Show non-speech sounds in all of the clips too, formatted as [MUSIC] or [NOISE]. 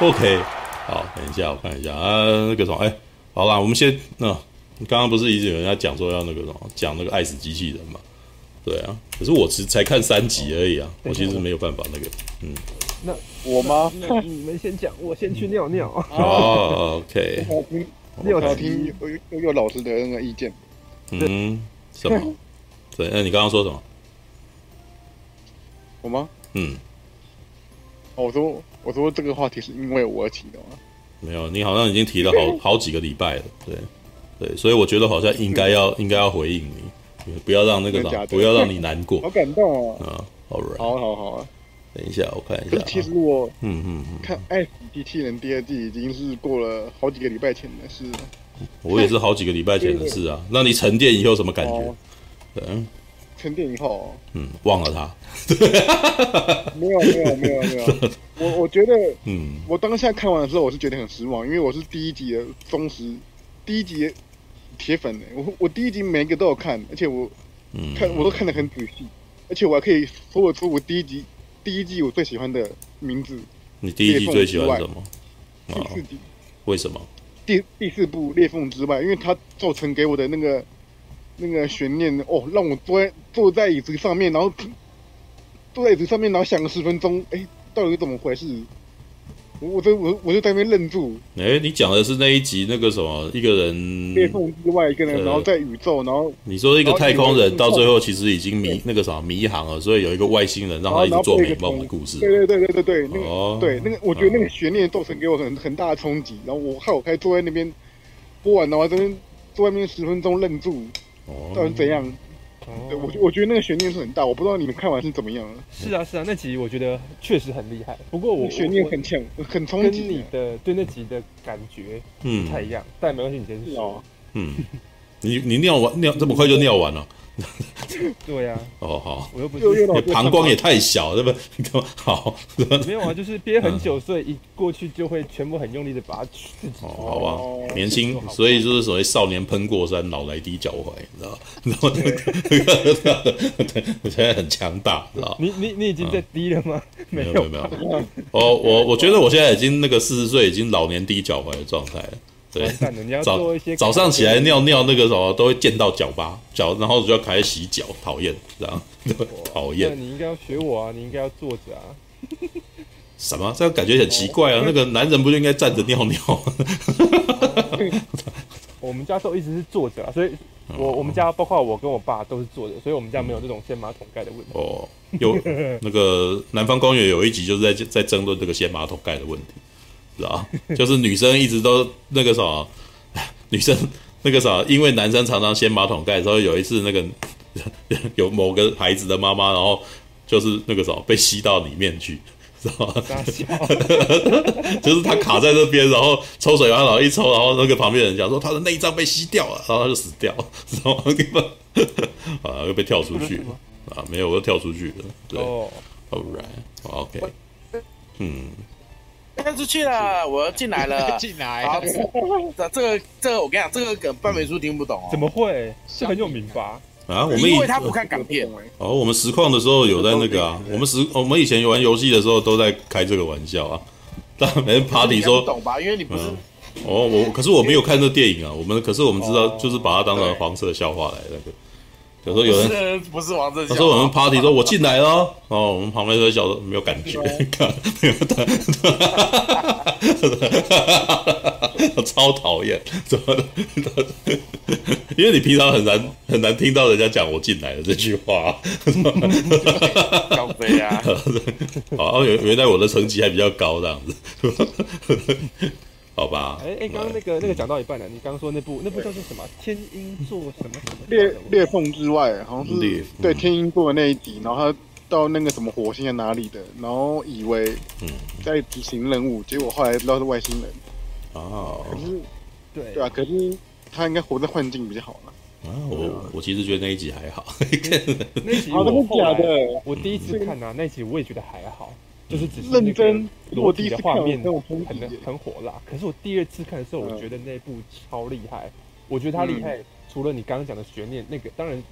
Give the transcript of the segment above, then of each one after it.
OK，好，等一下我看一下啊，那个什么，哎，好啦，我们先那刚刚不是一直有人在讲说要那个什么讲那个爱死机器人嘛？对啊，可是我只才看三集而已啊，我其实没有办法那个，嗯。那我吗？那你们先讲，我先去尿尿。哦，OK。尿好听，有有有老师的那个意见。嗯，什么？对，那你刚刚说什么？我吗？嗯。我说，我说这个话题是因为我提的吗？没有，你好像已经提了好 [LAUGHS] 好几个礼拜了。对，对，所以我觉得好像应该要 [LAUGHS] 应该要回应你，不要让那个啥，不要让你难过。好感动啊！啊，好，好好好啊。等一下，我看一下。其实我，嗯嗯，看《爱死机器人》第二季已经是过了好几个礼拜前的事。我也是好几个礼拜前的事啊。[LAUGHS] 那你沉淀以后什么感觉？嗯，沉淀以后，嗯，忘了他。[LAUGHS] 没有没有没有没有。我我觉得，[LAUGHS] 嗯，我当下看完的时候，我是觉得很失望，因为我是第一集的忠实，第一集的铁粉呢。我我第一集每一个都有看，而且我看我都看得很仔细，而且我还可以说得出我第一集。第一季我最喜欢的名字，你第一季最喜欢什么？第四集，为什么？第第四部《裂缝之外》，因为它造成给我的那个那个悬念哦，让我坐在坐在椅子上面，然后坐在椅子上面，然后想了十分钟，哎，到底怎么回事？我我就我我就在那边愣住。哎，你讲的是那一集那个什么一个人裂缝之外一个人，然后在宇宙，然后你说一个太空人到最后其实已经迷那个什么迷航了，所以有一个外星人让他一直做美梦的故事。对对对对对对，那个对那个，我觉得那个悬念造成给我很很大的冲击。然后我害我开坐在那边播完的话这边坐外面十分钟愣住，到底怎样？对，我我觉得那个悬念是很大，我不知道你们看完是怎么样。是啊，是啊，那集我觉得确实很厉害。不过我悬念很强，很冲击。跟你的对那集的感觉不太一样，但没关系，你先说。嗯，你你尿完尿这么快就尿完了？[LAUGHS] 对呀。哦好，我又不是膀胱也太小，对不对？好，没有啊，就是憋很久，所以一过去就会全部很用力的把它去。哦，好吧，年轻，所以就是所谓少年喷过山，老来低脚踝，你知道？然后那个，对，我现在很强大，知道？[LAUGHS] 你你你已经在低了吗？没有没有没有。哦，我我觉得我现在已经那个四十岁，已经老年低脚踝的状态了。对，早早上起来尿尿那个时候都会溅到脚吧脚，然后就要开始洗脚，讨厌，这样 [LAUGHS] [LAUGHS] 讨厌。那你应该要学我啊，你应该要坐着啊。什么？这样感觉很奇怪啊！那个男人不就应该站着尿尿？[LAUGHS] 我们家都一直是坐着啊，所以我我们家包括我跟我爸都是坐着，所以我们家没有这种掀马桶盖的问题。哦，有那个南方公园有一集就是在在争论这个掀马桶盖的问题。知道，就是女生一直都那个什么，女生那个啥，因为男生常常掀马桶盖，所以有一次那个有某个孩子的妈妈，然后就是那个什么被吸到里面去，知道吗？[LAUGHS] 就是他卡在那边，然后抽水马桶一抽，然后那个旁边人讲说他的内脏被吸掉了，然后他就死掉了，知道吗？啊，又被跳出去啊，没有，我又跳出去了。对，All right，OK，嗯。飞出去了，我要进来了。[LAUGHS] 进来。好，这这个这个我跟你讲，这个梗半美叔听不懂哦。怎么会？是很有名吧？啊，我们因为他不看港片。哦，我们实况的时候有在那个啊，我们实我们以前玩游戏的时候都在开这个玩笑啊。但每人 party 说懂吧？因为你不是。哦，我可是我没有看这电影啊。我们可是我们知道，就是把它当成黄色笑话来那个。有时候有人不是王正，他说我们 party 说我进来了，[LAUGHS] 哦，我们旁边说小说没有感觉，看没有的，[LAUGHS] 超讨厌，怎么的？因为你平常很难很难听到人家讲我进来了这句话，高飞啊，[LAUGHS] 好，原原来我的成绩还比较高这样子。好吧，哎哎，刚刚那个那个讲到一半了，你刚刚说那部那部叫做什么？天鹰座什么什么？裂裂缝之外，好像是对天鹰座的那一集，然后他到那个什么火星在哪里的，然后以为在执行任务，结果后来知道是外星人。哦，可是对对啊，可是他应该活在幻境比较好了。啊，我我其实觉得那一集还好，那集我假的，我第一次看啊，那集我也觉得还好。就是只是认真裸体的画面很很火辣，可是我第二次看的时候，我觉得那部超厉害。我觉得他厉害，除了你刚刚讲的悬念，那个当然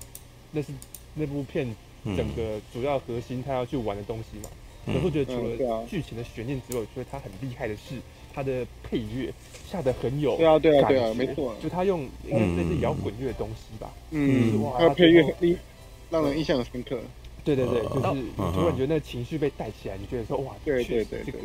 那是那部片整个主要核心他要去玩的东西嘛。可是我觉得除了剧情的悬念之外，我觉得它很厉害的是它的配乐下的很有对啊对啊对啊没错，就他用应该类似摇滚乐的东西吧，嗯，哇，他配乐让人印象深刻。对对对，就是突然觉得那个情绪被带起来，你觉得说哇，对对对，这个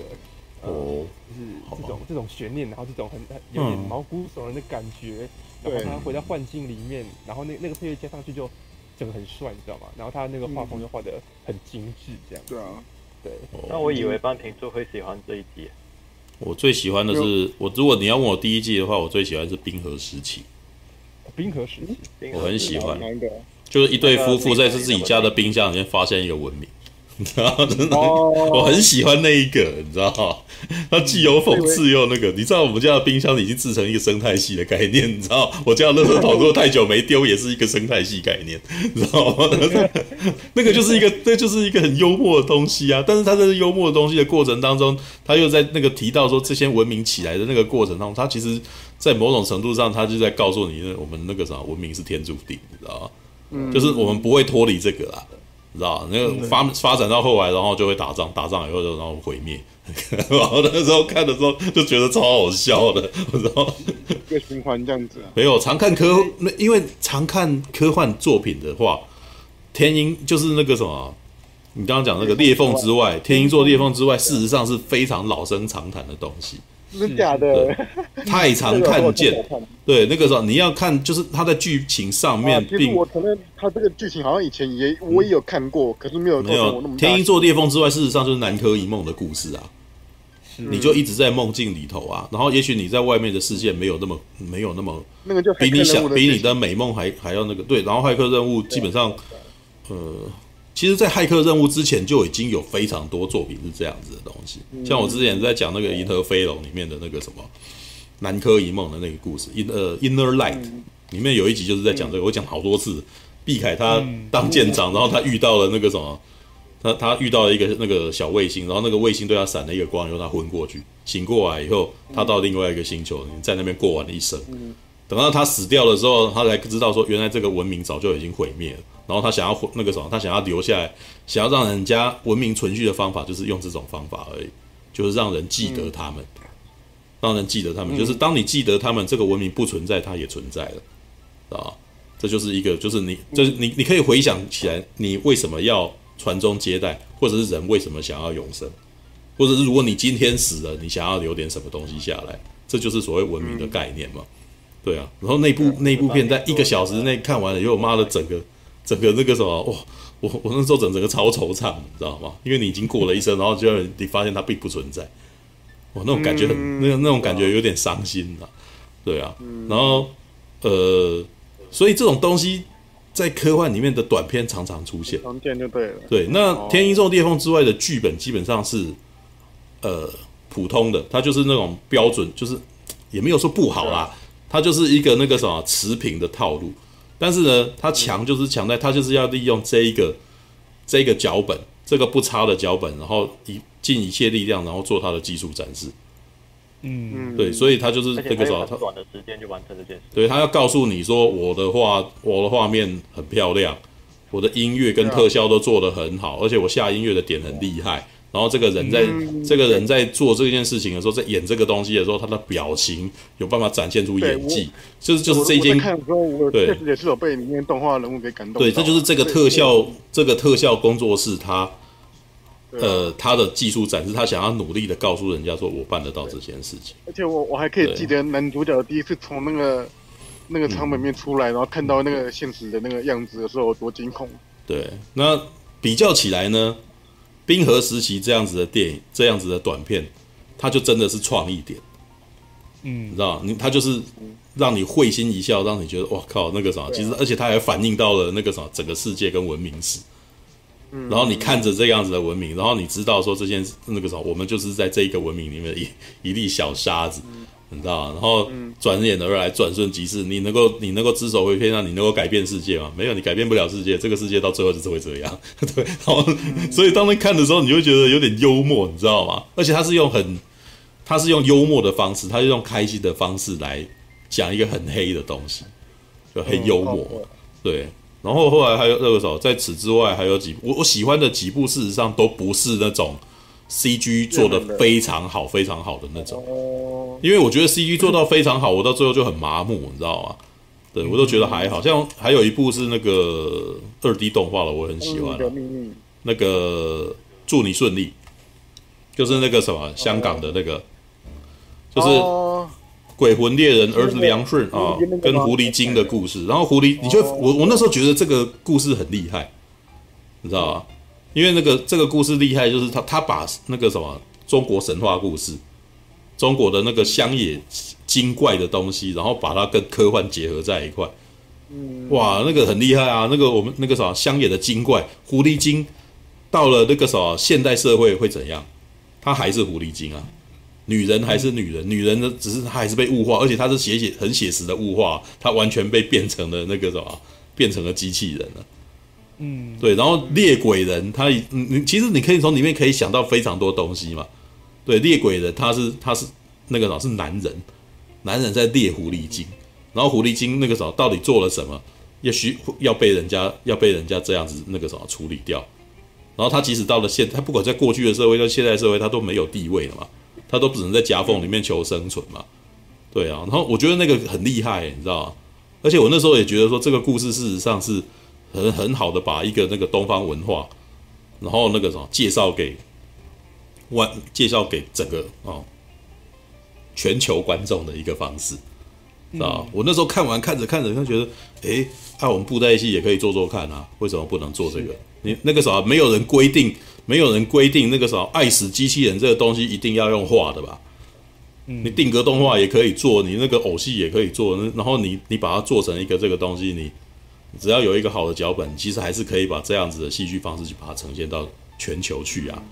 哦，就是这种这种悬念，然后这种很很有点毛骨悚然的感觉，然后他回到幻境里面，然后那那个配乐接上去就整个很帅，你知道吗？然后他那个画风又画得很精致，这样。对啊，对。那我以为班平最会喜欢这一季。我最喜欢的是我，如果你要问我第一季的话，我最喜欢是冰河时期。冰河时期，我很喜欢。就是一对夫妇在自己家的冰箱里面发现一个文明，[LAUGHS] 你知道真的，我很喜欢那一个，你知道它既有讽刺又那个，你知道我们家的冰箱已经制成一个生态系的概念，你知道 [LAUGHS] 我家的垃圾桶如果太久没丢，也是一个生态系概念，[LAUGHS] 你知道吗？那个就是一个，那就是一个很幽默的东西啊。但是他在幽默的东西的过程当中，他又在那个提到说这些文明起来的那个过程当中，他其实，在某种程度上，他就在告诉你，我们那个啥文明是天注定，你知道吗？就是我们不会脱离这个啦，你知道那个发发展到后来，然后就会打仗，打仗以后就然后毁灭。[LAUGHS] 然后那时候看的时候就觉得超好笑的，然后一个循环这样子啊。没有常看科，那因为常看科幻作品的话，天鹰就是那个什么，你刚刚讲那个裂缝之外，天鹰座裂缝之外，事实上是非常老生常谈的东西。是假的，[LAUGHS] 太常看见。对，那个时候你要看，就是他在剧情上面。其实我承认，他这个剧情好像以前也我也有看过，可是没有没有。天鹰座裂缝之外，事实上就是南柯一梦的故事啊。你就一直在梦境里头啊，然后也许你在外面的世界没有那么没有那么那个就比你想比你的美梦还还要那个对，然后骇客任务基本上呃。其实，在骇客任务之前就已经有非常多作品是这样子的东西，像我之前在讲那个《银河飞龙》里面的那个什么南柯一梦的那个故事，《In 呃 Inner Light》里面有一集就是在讲这个，我讲好多次。毕凯他当舰长，然后他遇到了那个什么，他他遇到了一个那个小卫星，然后那个卫星对他闪了一个光，然后他昏过去，醒过来以后，他到另外一个星球，在那边过完了一生。等到他死掉的时候，他才知道说，原来这个文明早就已经毁灭了。然后他想要那个什么，他想要留下来，想要让人家文明存续的方法，就是用这种方法而已，就是让人记得他们，让人记得他们。就是当你记得他们，这个文明不存在，它也存在了，啊，这就是一个，就是你，就是你，你可以回想起来，你为什么要传宗接代，或者是人为什么想要永生，或者是如果你今天死了，你想要留点什么东西下来，这就是所谓文明的概念嘛。对啊，然后那部那部片在一个小时内看完了，以后妈的整个。整个那个什么哇，我我那时候整整个超惆怅，你知道吗？因为你已经过了一生，然后就你发现它并不存在，哇，那种感觉很、嗯、那个那种感觉有点伤心呐，对啊，然后呃，所以这种东西在科幻里面的短片常常出现，常见就对了。对，那《天鹰座裂缝》之外的剧本基本上是呃普通的，它就是那种标准，就是也没有说不好啦，它就是一个那个什么持平的套路。但是呢，它强就是强在，它就是要利用这一个这一个脚本，这个不差的脚本，然后一尽一切力量，然后做它的技术展示。嗯，对，所以他就是这个时候，他短的时间就完成这件事。对，他要告诉你说，我的画，我的画面很漂亮，我的音乐跟特效都做得很好，而且我下音乐的点很厉害。然后这个人在，嗯、这个人在做这件事情的时候，在演这个东西的时候，他的表情有办法展现出演技，就是就是这件。看的时候，我确实也是有被里面动画人物给感动。对，这就是这个特效，这个特效工作室他，呃，他的技术展示，他想要努力的告诉人家说，我办得到这件事情。而且我我还可以记得男主角第一次从那个那个舱门面出来，然后看到那个现实的那个样子的时候，多惊恐。对，那比较起来呢？冰河时期这样子的电影，这样子的短片，它就真的是创意点，嗯，你知道你它就是让你会心一笑，让你觉得哇靠，那个啥，其实而且它还反映到了那个啥，整个世界跟文明史。嗯。然后你看着这样子的文明，然后你知道说这件那个啥，我们就是在这一个文明里面的一一粒小沙子。你知道，然后转眼而来，转瞬即逝。你能够，你能够只手回天让你能够改变世界吗？没有，你改变不了世界。这个世界到最后就是会这样。[LAUGHS] 对，然后，所以当你看的时候，你就会觉得有点幽默，你知道吗？而且他是用很，他是用幽默的方式，他是用开心的方式来讲一个很黑的东西，就很幽默。对，然后后来还有那个时候，在此之外还有几部我我喜欢的几部，事实上都不是那种 CG 做的非常好，非常好的那种。因为我觉得 CG [LAUGHS] 做到非常好，我到最后就很麻木，你知道吗？对我都觉得还好，像还有一部是那个二 D 动画了，我很喜欢。那个祝你顺利，就是那个什么香港的那个，就是鬼魂猎人儿子梁顺啊，跟狐狸精的故事。然后狐狸，你就我我那时候觉得这个故事很厉害，你知道吗？因为那个这个故事厉害，就是他他把那个什么中国神话故事，中国的那个乡野精怪的东西，然后把它跟科幻结合在一块，哇，那个很厉害啊！那个我们那个什么乡野的精怪狐狸精，到了那个什么现代社会会怎样？它还是狐狸精啊，女人还是女人，女人呢只是她还是被物化，而且她是写写很写实的物化，她完全被变成了那个什么，变成了机器人了。嗯，对，然后猎鬼人，他你你其实你可以从里面可以想到非常多东西嘛。对，猎鬼人他是他是那个啥是男人，男人在猎狐狸精，然后狐狸精那个时候到底做了什么，也许要被人家要被人家这样子那个啥处理掉。然后他即使到了现，他不管在过去的社会到现在社会，他都没有地位了嘛，他都只能在夹缝里面求生存嘛。对啊，然后我觉得那个很厉害，你知道吗？而且我那时候也觉得说这个故事事实上是。很很好的把一个那个东方文化，然后那个什么介绍给外介绍给整个哦全球观众的一个方式，知道、嗯、我那时候看完看着看着，就觉得，哎，那、啊、我们布袋戏也可以做做看啊，为什么不能做这个？你那个时候没有人规定，没有人规定那个时候爱死机器人这个东西一定要用画的吧？嗯、你定格动画也可以做，你那个偶戏也可以做，然后你你把它做成一个这个东西，你。只要有一个好的脚本，其实还是可以把这样子的戏剧方式去把它呈现到全球去啊，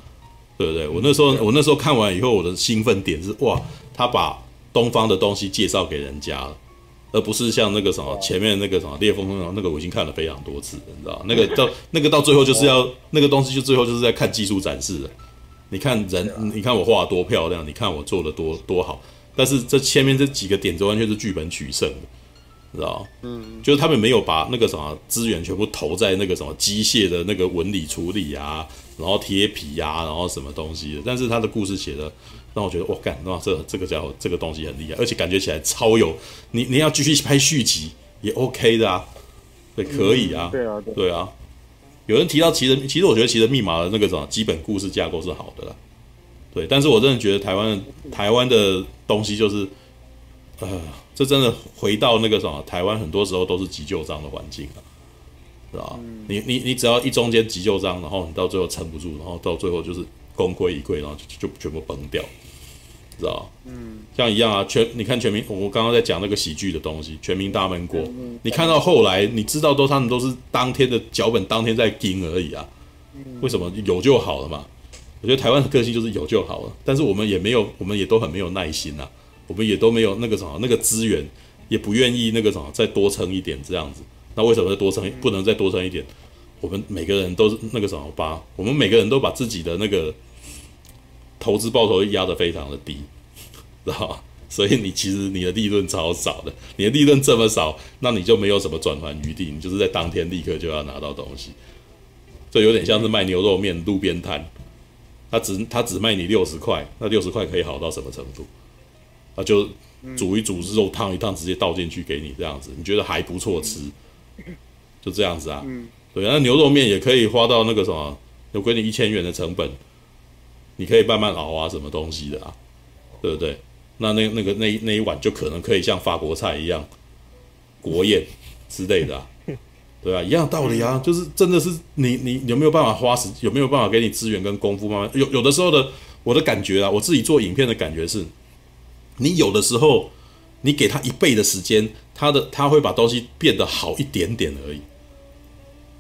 对不对？我那时候我那时候看完以后，我的兴奋点是哇，他把东方的东西介绍给人家了，而不是像那个什么前面那个什么烈风那个我已经看了非常多次，你知道那个到 [LAUGHS] 那个到最后就是要那个东西就最后就是在看技术展示了。你看人，你看我画得多漂亮，你看我做的多多好，但是这前面这几个点子完全是剧本取胜的。知道嗯，就是他们没有把那个什么资源全部投在那个什么机械的那个纹理处理啊，然后贴皮呀、啊，然后什么东西的。但是他的故事写的让我觉得，哇，干，哇，这这个家伙这个东西很厉害，而且感觉起来超有你你要继续拍续集也 OK 的啊，对，可以啊，对啊，对啊。有人提到其实，其实我觉得奇人密码的那个什么基本故事架构是好的啦，对。但是我真的觉得台湾台湾的东西就是，呃。这真的回到那个什么，台湾很多时候都是急救章的环境啊，是吧？嗯、你你你只要一中间急救章，然后你到最后撑不住，然后到最后就是功亏一篑，然后就就全部崩掉，知道嗯，像一样啊，全你看全民，我刚刚在讲那个喜剧的东西，《全民大闷锅》，嗯、你看到后来，你知道都他们都是当天的脚本当天在盯而已啊，为什么有就好了嘛？我觉得台湾的个性就是有就好了，但是我们也没有，我们也都很没有耐心呐、啊。我们也都没有那个什么那个资源，也不愿意那个什么再多撑一点这样子。那为什么再多撑不能再多撑一点？我们每个人都是那个什么把，我们每个人都把自己的那个投资报酬压得非常的低，知道吧？所以你其实你的利润超少的，你的利润这么少，那你就没有什么转换余地，你就是在当天立刻就要拿到东西。这有点像是卖牛肉面路边摊，他只他只卖你六十块，那六十块可以好到什么程度？啊，就煮一煮肉，烫一烫，直接倒进去给你这样子，你觉得还不错吃，就这样子啊。对，那牛肉面也可以花到那个什么，有给你一千元的成本，你可以慢慢熬啊，什么东西的啊，对不对？那那那个那那一碗就可能可以像法国菜一样，国宴之类的啊，对啊，一样道理啊，就是真的是你你有没有办法花时，有没有办法给你资源跟功夫慢慢有有的时候的我的感觉啊，我自己做影片的感觉是。你有的时候，你给他一倍的时间，他的他会把东西变得好一点点而已。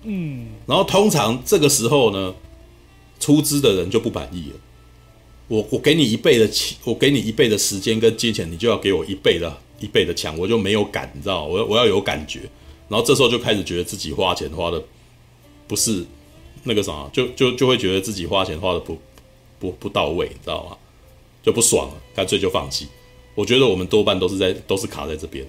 嗯，然后通常这个时候呢，出资的人就不满意了。我我给你一倍的钱，我给你一倍的时间跟金钱，你就要给我一倍的一倍的强，我就没有感，你知道吗？我我要有感觉，然后这时候就开始觉得自己花钱花的不是那个啥，就就就会觉得自己花钱花的不不不到位，你知道吗？就不爽了，干脆就放弃。我觉得我们多半都是在都是卡在这边，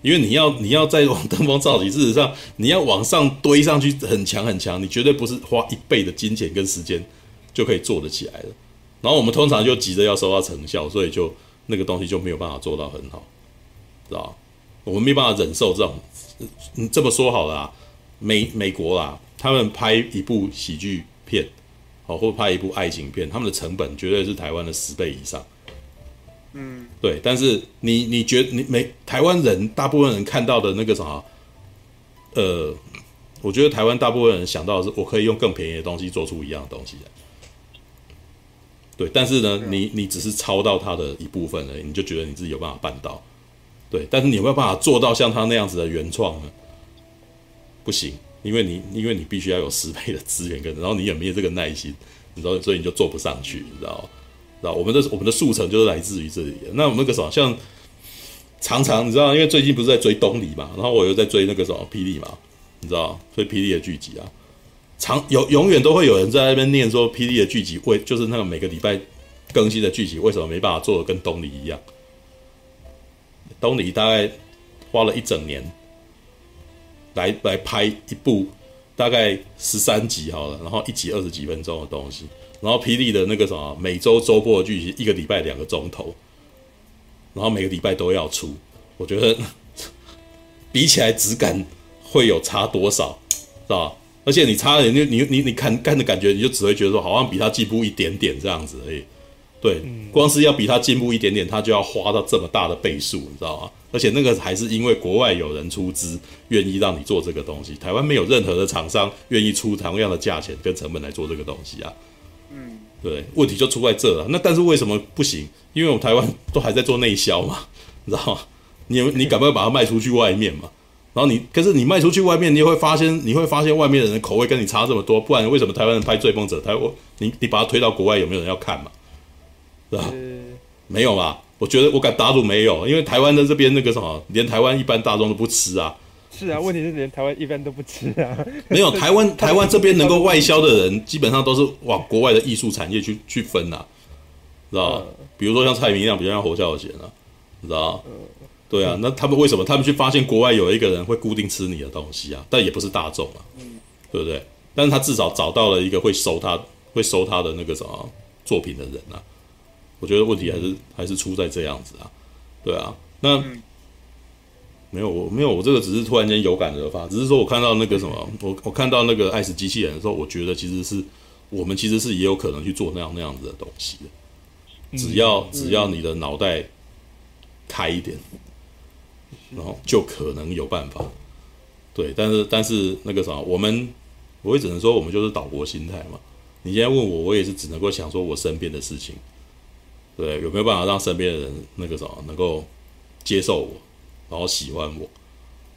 因为你要你要再往登峰造极，事实上你要往上堆上去很强很强，你绝对不是花一倍的金钱跟时间就可以做得起来的。然后我们通常就急着要收到成效，所以就那个东西就没有办法做到很好，知道？我们没办法忍受这种，你这么说好了啊，美美国啦，他们拍一部喜剧片，好，或拍一部爱情片，他们的成本绝对是台湾的十倍以上。嗯，对。但是你你觉得你没台湾人大部分人看到的那个什么，呃，我觉得台湾大部分人想到的是，我可以用更便宜的东西做出一样的东西来。对，但是呢，你你只是抄到他的一部分而已，你就觉得你自己有办法办到，对，但是你有没有办法做到像他那样子的原创呢？不行，因为你因为你必须要有十倍的资源跟，然后你也没有这个耐心，你知道，所以你就做不上去，你知道？知道我们的我们的速成就是来自于这里。那我们那个什么，像常常你知道，因为最近不是在追东离嘛，然后我又在追那个什么霹雳嘛，你知道，追霹雳的剧集啊。常有永远都会有人在那边念说，霹雳的剧集为就是那个每个礼拜更新的剧集，为什么没办法做的跟东离一样？东离大概花了一整年来来拍一部大概十三集好了，然后一集二十几分钟的东西，然后霹雳的那个什么每周周播的剧集一个礼拜两个钟头，然后每个礼拜都要出，我觉得 [LAUGHS] 比起来质感会有差多少，是吧？而且你差点就你你你看看的感觉，你就只会觉得说好像比他进步一点点这样子而已。对，光是要比他进步一点点，他就要花到这么大的倍数，你知道吗？而且那个还是因为国外有人出资，愿意让你做这个东西。台湾没有任何的厂商愿意出同样的价钱跟成本来做这个东西啊。嗯，对，问题就出在这了。那但是为什么不行？因为我们台湾都还在做内销嘛，[LAUGHS] 你知道吗？你你敢不敢把它卖出去外面嘛？然后你，可是你卖出去外面，你会发现，你会发现外面的人的口味跟你差这么多，不然为什么台湾人拍《追风者》台湾，你你把它推到国外，有没有人要看嘛？是吧？没有吧？我觉得我敢打赌没有，因为台湾的这边那个什么，连台湾一般大众都不吃啊。是啊，[LAUGHS] 问题是连台湾一般都不吃啊。[LAUGHS] 没有 [LAUGHS] 台湾台湾这边能够外销的人，基本上都是往国外的艺术产业去去分呐、啊，知道吧？比如说像蔡明亮，比如像侯孝贤啊，你知道对啊，那他们为什么他们去发现国外有一个人会固定吃你的东西啊？但也不是大众啊，对不对？但是他至少找到了一个会收他、会收他的那个什么作品的人啊。我觉得问题还是还是出在这样子啊，对啊。那没有我没有我这个只是突然间有感而发，只是说我看到那个什么，我我看到那个爱死机器人的时候，我觉得其实是我们其实是也有可能去做那样那样子的东西的，只要只要你的脑袋开一点。然后就可能有办法，对，但是但是那个什么，我们我也只能说我们就是岛国心态嘛。你现在问我，我也是只能够想说我身边的事情，对，有没有办法让身边的人那个什么能够接受我，然后喜欢我，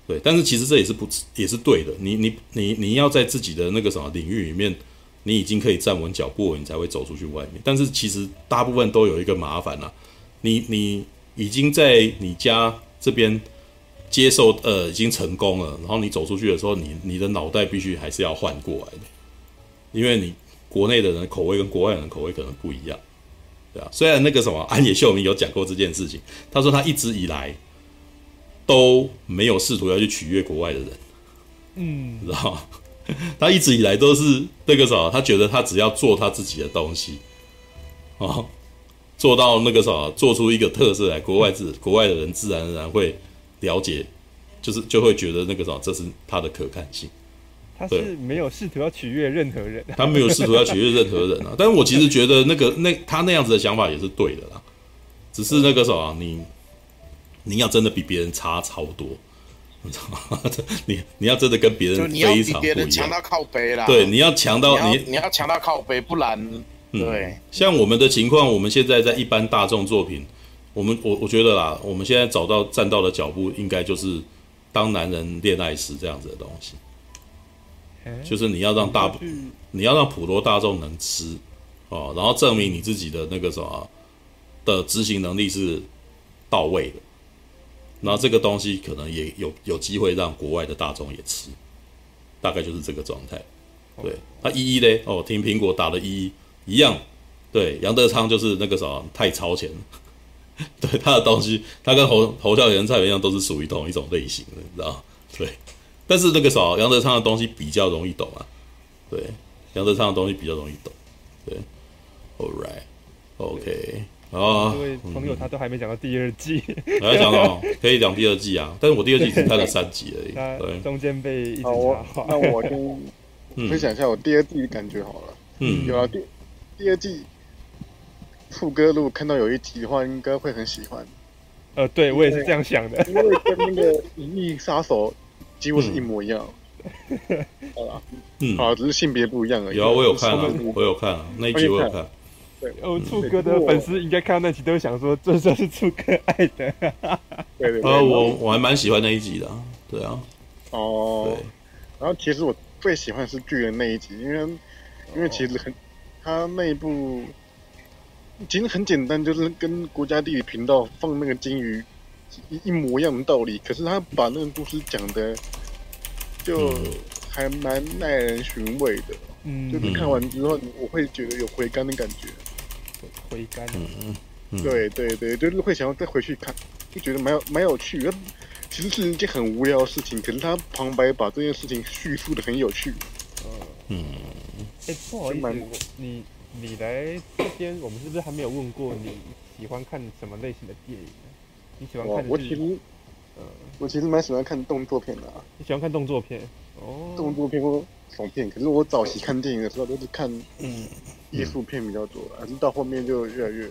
对。但是其实这也是不也是对的，你你你你要在自己的那个什么领域里面，你已经可以站稳脚步，你才会走出去外面。但是其实大部分都有一个麻烦啊，你你已经在你家这边。接受呃已经成功了，然后你走出去的时候，你你的脑袋必须还是要换过来的，因为你国内的人口味跟国外人口味可能不一样，对啊。虽然那个什么安野秀明有讲过这件事情，他说他一直以来都没有试图要去取悦国外的人，嗯，知道吗？他一直以来都是那个啥，他觉得他只要做他自己的东西，哦，做到那个啥，做出一个特色来，国外自国外的人自然而然会。了解，就是就会觉得那个啥，这是他的可看性。他是没有试图要取悦任何人，他没有试图要取悦任何人啊。但是我其实觉得那个那他那样子的想法也是对的啦。只是那个什么，你你要真的比别人差超多，[LAUGHS] 你知道吗？你你要真的跟别人非常不一样，强到靠背啦。对，你要强到你你要强到靠背，不然对。像我们的情况，我们现在在一般大众作品。我们我我觉得啦，我们现在找到站到的脚步，应该就是当男人恋爱时这样子的东西，就是你要让大，你要让普罗大众能吃哦，然后证明你自己的那个什么的执行能力是到位的，那这个东西可能也有有机会让国外的大众也吃，大概就是这个状态。对，他一一嘞哦，听苹果打的一一样，对，杨德昌就是那个什么太超前了。[LAUGHS] 对他的东西，他跟侯侯孝贤、蔡明亮都是属于同一种类型的，你知道？对，但是那个啥，杨德昌的东西比较容易懂啊。对，杨德昌的东西比较容易懂。对，All right，OK，啊，因为朋友他都还没讲到第二季，还要讲到可以讲第二季啊，但是我第二季只看了三集而已，[LAUGHS] 对，中间被一直插话。那我先分享一下我第二季的感觉好了。嗯，有啊，第第二季，副歌如果看到有一集的话，应该会很喜欢。呃，对我也是这样想的，因为跟那个《银翼杀手》几乎是一模一样。[LAUGHS] 好了，嗯，好，只是性别不一样而已。有啊，我有看啊，我有看啊，那一集我有看。对，哦，醋哥的粉丝应该看到那集都想说，这就是醋哥爱的。[LAUGHS] 对对。呃，我我还蛮喜欢那一集的，对啊。哦。对。然后其实我最喜欢的是巨人那一集，因为因为其实很，他那一部。其实很简单，就是跟国家地理频道放那个金鱼一一模一样的道理。可是他把那个故事讲的就还蛮耐人寻味的。嗯，就是看完之后，我会觉得有回甘的感觉。回甘。嗯嗯。对对对，就是会想要再回去看，就觉得蛮有蛮有趣的。其实是一件很无聊的事情，可是他旁白把这件事情叙述的很有趣。嗯。哎，不好意思，你。你来这边，我们是不是还没有问过你喜欢看什么类型的电影？你喜欢看？我其实，呃，我其实蛮喜欢看动作片的啊。你喜欢看动作片？哦，动作片或爽片。可是我早期看电影的时候都是看嗯艺术片比较多，还是到后面就越来越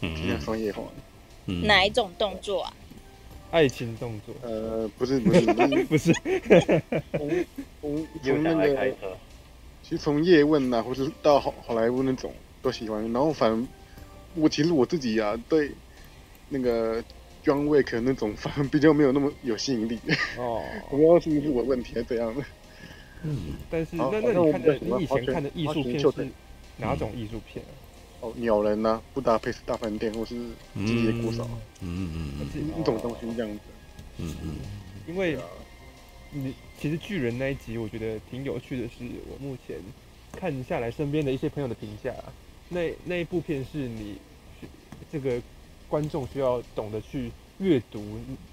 偏向商业化。嗯，哪一种动作啊？爱情动作？呃，不是，不是，不是，[LAUGHS] 从从从那个。其实从叶问呐，或者到好好莱坞那种都喜欢。然后反正我其实我自己呀、啊，对那个 John Wick 那种反而比较没有那么有吸引力。哦，[LAUGHS] 我不知道是不是我问题还是怎样的。嗯，但是那那你看的你以前看的艺术片是哪种艺术片、啊？哦，鸟人呐、啊，布达佩斯大饭店，或是机械鼓手。嗯嗯嗯，一种东西这样子。嗯嗯，因为。你其实巨人那一集，我觉得挺有趣的是，我目前看下来身边的一些朋友的评价，那那一部片是你这个观众需要懂得去阅读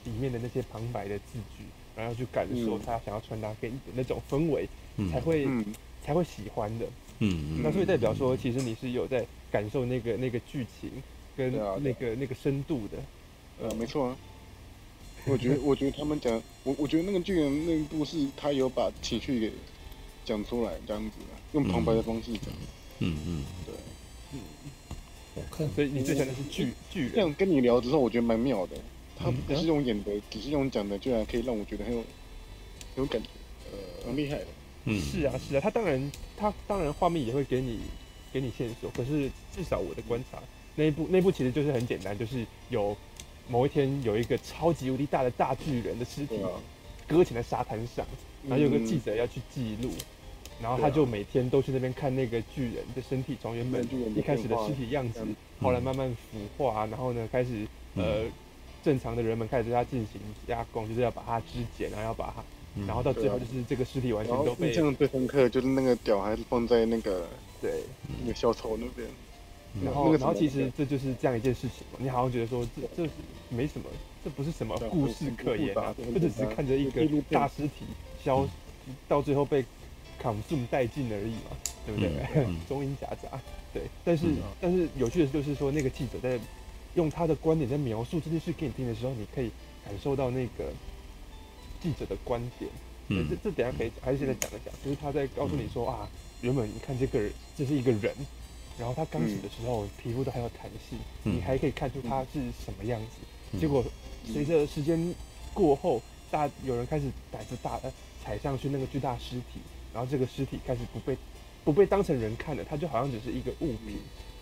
里面的那些旁白的字句，然后去感受他想要传达给你的那种氛围，嗯、才会、嗯、才会喜欢的。嗯，那所以代表说，其实你是有在感受那个那个剧情跟那个那个深度的。呃，没错啊。我觉得，[LAUGHS] 我觉得他们讲，我我觉得那个巨人那一部是他有把情绪给讲出来，这样子，用旁白的方式讲。嗯嗯，对，嗯。我看，所以你最喜欢的是巨巨人。这样跟你聊之后，我觉得蛮妙的。他不是用演的，只是用讲的，居然可以让我觉得很有很有感觉，呃，很厉害的。嗯，是啊是啊，他当然他当然画面也会给你给你线索，可是至少我的观察，那一部那一部其实就是很简单，就是有。某一天，有一个超级无敌大的大巨人的尸体搁浅在沙滩上，然后有个记者要去记录，然后他就每天都去那边看那个巨人的身体，从原本一开始的尸体样子，后来慢慢腐化，然后呢开始呃正常的人们开始对他进行加工，就是要把它肢解，然后要把它，然后到最后就是这个尸体完全都被。印象最深刻就是那个屌还是放在那个对那个小丑那边。然后，然后其实这就是这样一件事情嘛。你好像觉得说这这是没什么，这不是什么故事可言啊，或者只是看着一个大尸体消，到最后被 consume 殆尽而已嘛，对不对？[LAUGHS] 中英夹杂，对。但是但是有趣的就是说，那个记者在用他的观点在描述这件事给你听的时候，你可以感受到那个记者的观点。嗯，这这等下可以还是现在讲一讲，就是他在告诉你说啊，原本你看这个人，这是一个人。然后他刚死的时候，嗯、皮肤都还有弹性，嗯、你还可以看出他是什么样子。嗯、结果随着时间过后，大有人开始胆子大了，踩上去那个巨大尸体，然后这个尸体开始不被不被当成人看了，他就好像只是一个物品。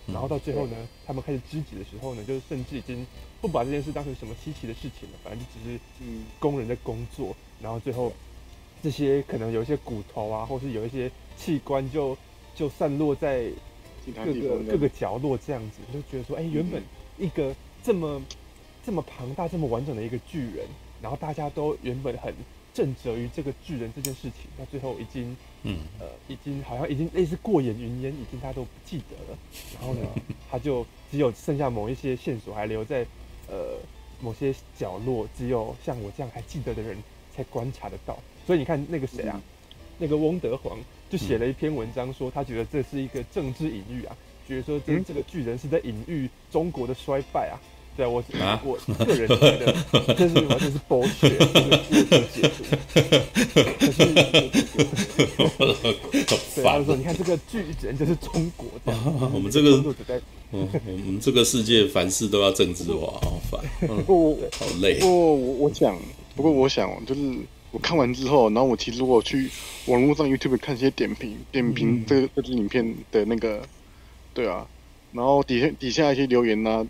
嗯、然后到最后呢，嗯、他们开始肢解的时候呢，就是甚至已经不把这件事当成什么稀奇的事情了，反正就只是工人的工作。然后最后这些可能有一些骨头啊，或是有一些器官就就散落在。各个各个角落这样子，就觉得说，哎、欸，原本一个这么这么庞大、这么完整的一个巨人，然后大家都原本很震慑于这个巨人这件事情，那最后已经，嗯，呃，已经好像已经类似过眼云烟，已经大家都不记得了。然后呢，[LAUGHS] 他就只有剩下某一些线索还留在呃某些角落，只有像我这样还记得的人才观察得到。所以你看那个谁啊，嗯、那个翁德皇。就写了一篇文章，说他觉得这是一个政治隐喻啊，觉得说这这个巨人是在隐喻中国的衰败啊。对啊，我啊 [LAUGHS] 我个人觉得这是完全是剥削，就是过度解读。可是，[LAUGHS] 对，他说：“ [LAUGHS] 你看这个巨人就是中国的。”我们这个，嗯，我们这个世界凡事都要政治化，好烦。不，好累。不，我我想，不过我想，就是我看完之后，然后我其实我去网络上 YouTube 看一些点评，点评这个这支影片的那个，对啊，然后底下底下一些留言呢。啊，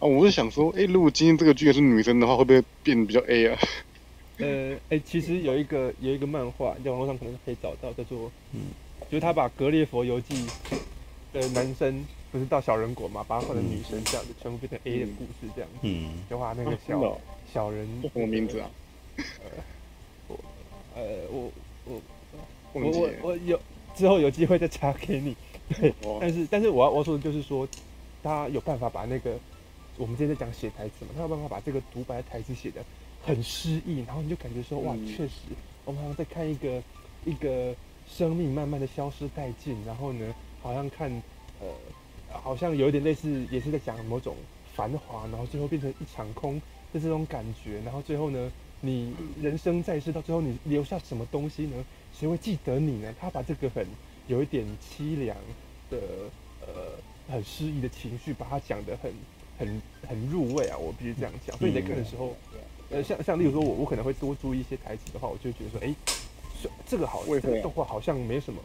我是想说，哎、欸，如果今天这个剧是女生的话，会不会变得比较 A 啊？[LAUGHS] 呃，哎、欸，其实有一个有一个漫画，在网络上可能可以找到，叫做，嗯，就是他把《格列佛游记》的男生不是到小人国嘛，把他换成女生这样子，全部变成 A 的故事这样子，嗯，就画那个小、啊、小人叫什么名字啊？呃，我，呃，我我我我我有之后有机会再查给你，对，哦、但是但是我要我说的就是说，他有办法把那个。我们今天在讲写台词嘛，他有办法把这个独白台词写得很诗意，然后你就感觉说哇，确实，我们好像在看一个一个生命慢慢的消失殆尽，然后呢，好像看呃，好像有一点类似，也是在讲某种繁华，然后最后变成一场空的这种感觉，然后最后呢，你人生在世到最后你留下什么东西呢？谁会记得你呢？他把这个很有一点凄凉的呃很诗意的情绪，把它讲得很。很很入味啊，我必须这样讲。所以你在看的时候，呃，像像例如说我我可能会多注意一些台词的话，我就觉得说，哎、欸，这个好，这个动画好像没什么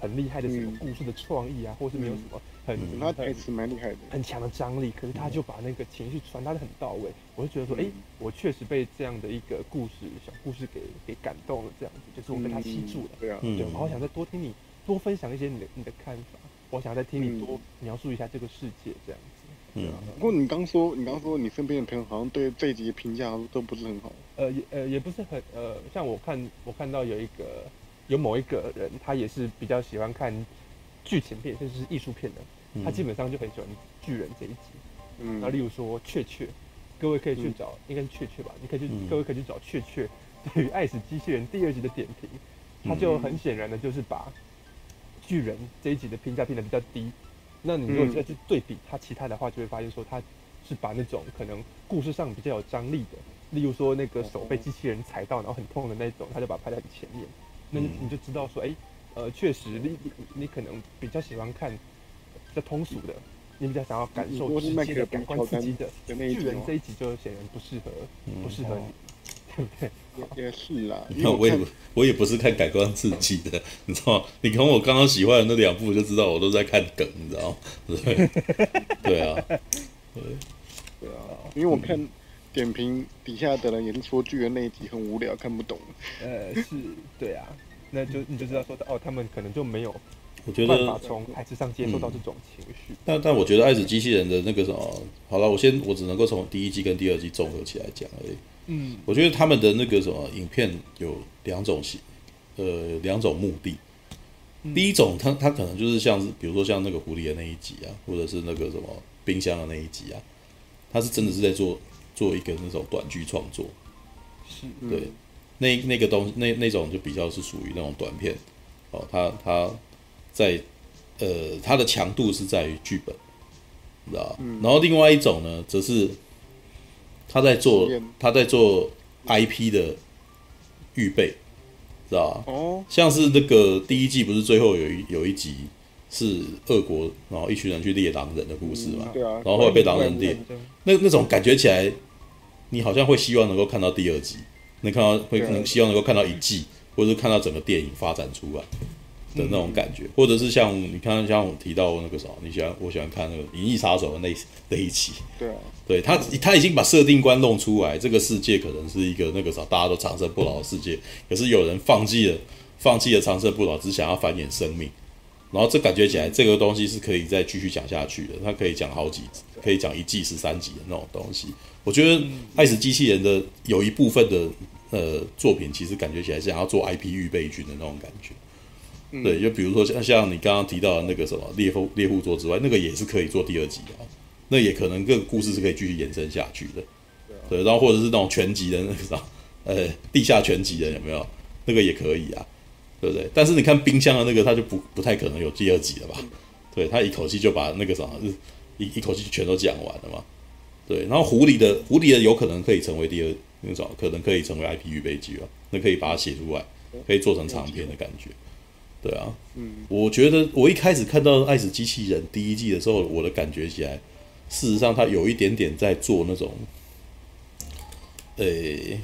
很厉害的什么故事的创意啊，或是没有什么很，他台词蛮厉害的，很强的张力。可是他就把那个情绪传达的很到位，我就觉得说，哎、欸，我确实被这样的一个故事小故事给给感动了，这样子，就是我被他吸住了。对啊，对，我好想再多听你多分享一些你的你的看法，我想再听你多描述一下这个世界这样子。嗯，不过你刚说，你刚说你身边的朋友好像对这一集的评价都不是很好。呃，也呃也不是很呃，像我看我看到有一个有某一个人，他也是比较喜欢看剧情片，甚至是艺术片的，他基本上就很喜欢巨人这一集。嗯，那例如说雀雀，各位可以去找，嗯、应该是雀雀吧？你可以去，嗯、各位可以去找雀雀对于《爱死机器人》第二集的点评，他就很显然的就是把巨人这一集的评价评得比较低。那你如果再去对比他其他的话，就会发现说他是把那种可能故事上比较有张力的，例如说那个手被机器人踩到然后很痛的那种，他就把它拍在很前面。那你你就知道说，哎、欸，呃，确实你你你可能比较喜欢看比较通俗的，你比较想要感受直接的感官刺激的。巨人这一集就显然不适合，不适合你。也是啦，[LAUGHS] 那我也我也不是看感官刺激的，[LAUGHS] 你知道吗？你从我刚刚喜欢的那两部就知道，我都在看梗，你知道吗？对，[LAUGHS] 对啊，对，对啊，因为我看点评底下的人也是说巨人那一集很无聊，看不懂。呃，是，对啊，那就你就知道说哦，他们可能就没有，我觉得办法从台词上接受到这种情绪。但但我觉得爱子机器人的那个什么，好了，我先我只能够从第一季跟第二季综合起来讲而已。嗯，我觉得他们的那个什么影片有两种型，呃，两种目的。第一种，他他可能就是像是，比如说像那个狐狸的那一集啊，或者是那个什么冰箱的那一集啊，他是真的是在做做一个那种短剧创作。是，对，那那个东西，那那种就比较是属于那种短片。哦，他他在呃，他的强度是在于剧本，知道吧？然后另外一种呢，则是。他在做，他在做 IP 的预备，知道吧？哦，像是那个第一季不是最后有一有一集是俄国，然后一群人去猎狼人的故事嘛？对啊。然后后来被狼人猎，那那种感觉起来，你好像会希望能够看到第二集，能看到会能希望能够看到一季，或者是看到整个电影发展出来。的那种感觉，或者是像你看，像我提到那个什么，你喜欢我喜欢看那个《银翼杀手》的那那一期，对啊，对他他已经把设定观弄出来，这个世界可能是一个那个啥大家都长生不老的世界，可是有人放弃了放弃了长生不老，只想要繁衍生命，然后这感觉起来这个东西是可以再继续讲下去的，它可以讲好几，可以讲一季十三集的那种东西。我觉得《爱死机器人》的有一部分的呃作品，其实感觉起来是想要做 IP 预备军的那种感觉。对，就比如说像像你刚刚提到的那个什么猎户猎户座之外，那个也是可以做第二集的，那也可能这个故事是可以继续延伸下去的。对，然后或者是那种全集的那个啥，呃，地下全集的有没有？那个也可以啊，对不对？但是你看冰箱的那个，它就不不太可能有第二集了吧？[LAUGHS] 对他一口气就把那个啥，一一口气全都讲完了嘛。对，然后狐狸的狐狸的有可能可以成为第二那个啥，可能可以成为 IP 预备剧啊，那可以把它写出来，可以做成长篇的感觉。对啊，嗯，我觉得我一开始看到《爱死机器人》第一季的时候，我的感觉起来，事实上他有一点点在做那种，诶、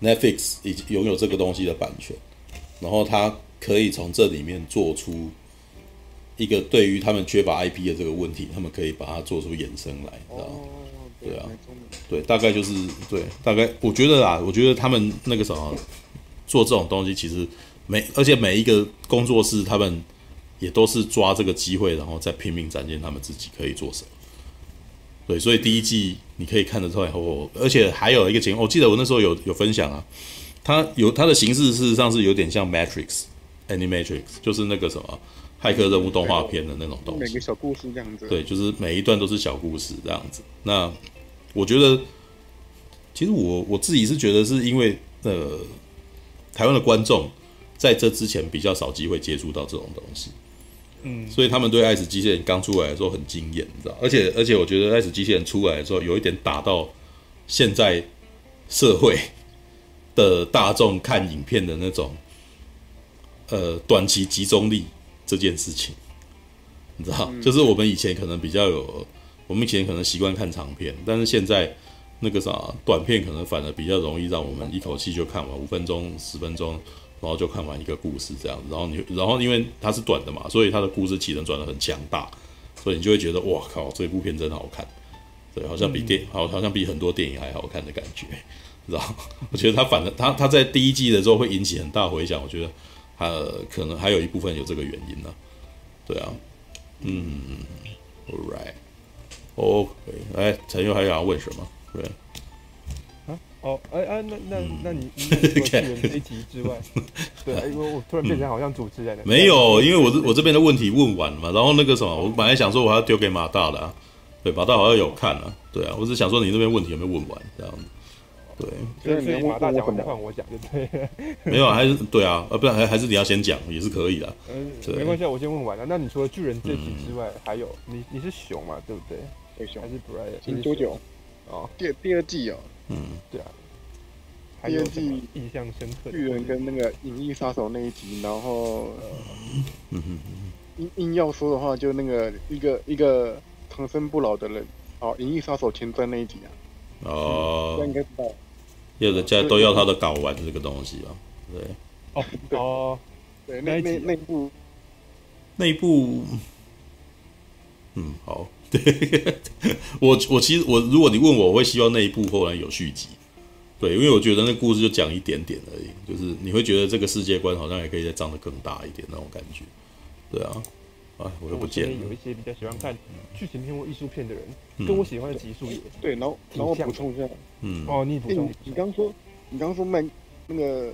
欸，Netflix 已经拥有这个东西的版权，然后他可以从这里面做出。一个对于他们缺乏 IP 的这个问题，他们可以把它做出衍生来，知道吗？对啊，对，大概就是对，大概我觉得啦，我觉得他们那个什么做这种东西，其实每而且每一个工作室，他们也都是抓这个机会，然后再拼命展现他们自己可以做什么。对，所以第一季你可以看得出来，哦而且还有一个情况，我记得我那时候有有分享啊，它有它的形式，事实上是有点像 Matrix Animatrix，就是那个什么。骇客任务动画片的那种东西，每个小故事这样子。对，就是每一段都是小故事这样子。那我觉得，其实我我自己是觉得，是因为呃，台湾的观众在这之前比较少机会接触到这种东西，嗯，所以他们对《爱死机器人》刚出来的时候很惊艳，你知道？而且而且，我觉得《爱死机器人》出来的时候，有一点打到现在社会的大众看影片的那种呃短期集中力。这件事情，你知道，就是我们以前可能比较有，我们以前可能习惯看长片，但是现在那个啥短片可能反而比较容易让我们一口气就看完五分钟、十分钟，然后就看完一个故事这样子。然后你，然后因为它是短的嘛，所以它的故事起承转得很强大，所以你就会觉得哇靠，这部片真好看，对，好像比电好，好像比很多电影还好看的感觉，知道？我觉得它反正它它在第一季的时候会引起很大回响，我觉得。呃，可能还有一部分有这个原因呢，对啊，嗯，All right，OK，哎，陈佑还想要问什么？对，啊，哦，哎哎，那那 [LAUGHS] 那你除了巨人这一集之外，[LAUGHS] 对啊，因为我突然变成好像主持人了，没有，因为我这我这边的问题问完了嘛，然后那个什么，我本来想说我还要丢给马大的啊，对，马大好像有看了，对啊，我只想说你那边问题有没有问完这样子。对，所以所以马大讲完换我讲就对。[LAUGHS] 没有，还是对啊，呃，不然还还是你要先讲也是可以的。嗯，没关系，我先问完了。那你除了巨人这集之外，还有你你是熊嘛，对不对？对，熊还是 Brian？你多久？哦，第第二季哦。嗯，对啊。还有什么印象深刻。巨人跟那个银翼杀手那一集，然后嗯嗯硬硬要说的话，就那个一个一个长生不老的人，哦，银翼杀手前传那一集啊。哦。应该知道。要人家都要他的睾丸这个东西啊，对。哦哦，对，那那那部，那部，嗯，好，[LAUGHS] 对，我我其实我如果你问我，我会希望那一部后来有续集，对，因为我觉得那故事就讲一点点而已，就是你会觉得这个世界观好像也可以再长得更大一点那种感觉，对啊。啊，我又不见了。有一些比较喜欢看剧情片或艺术片的人，跟我喜欢的集数也对。然后，然后补充一下，嗯，哦，你补充，你刚说，你刚说麦那个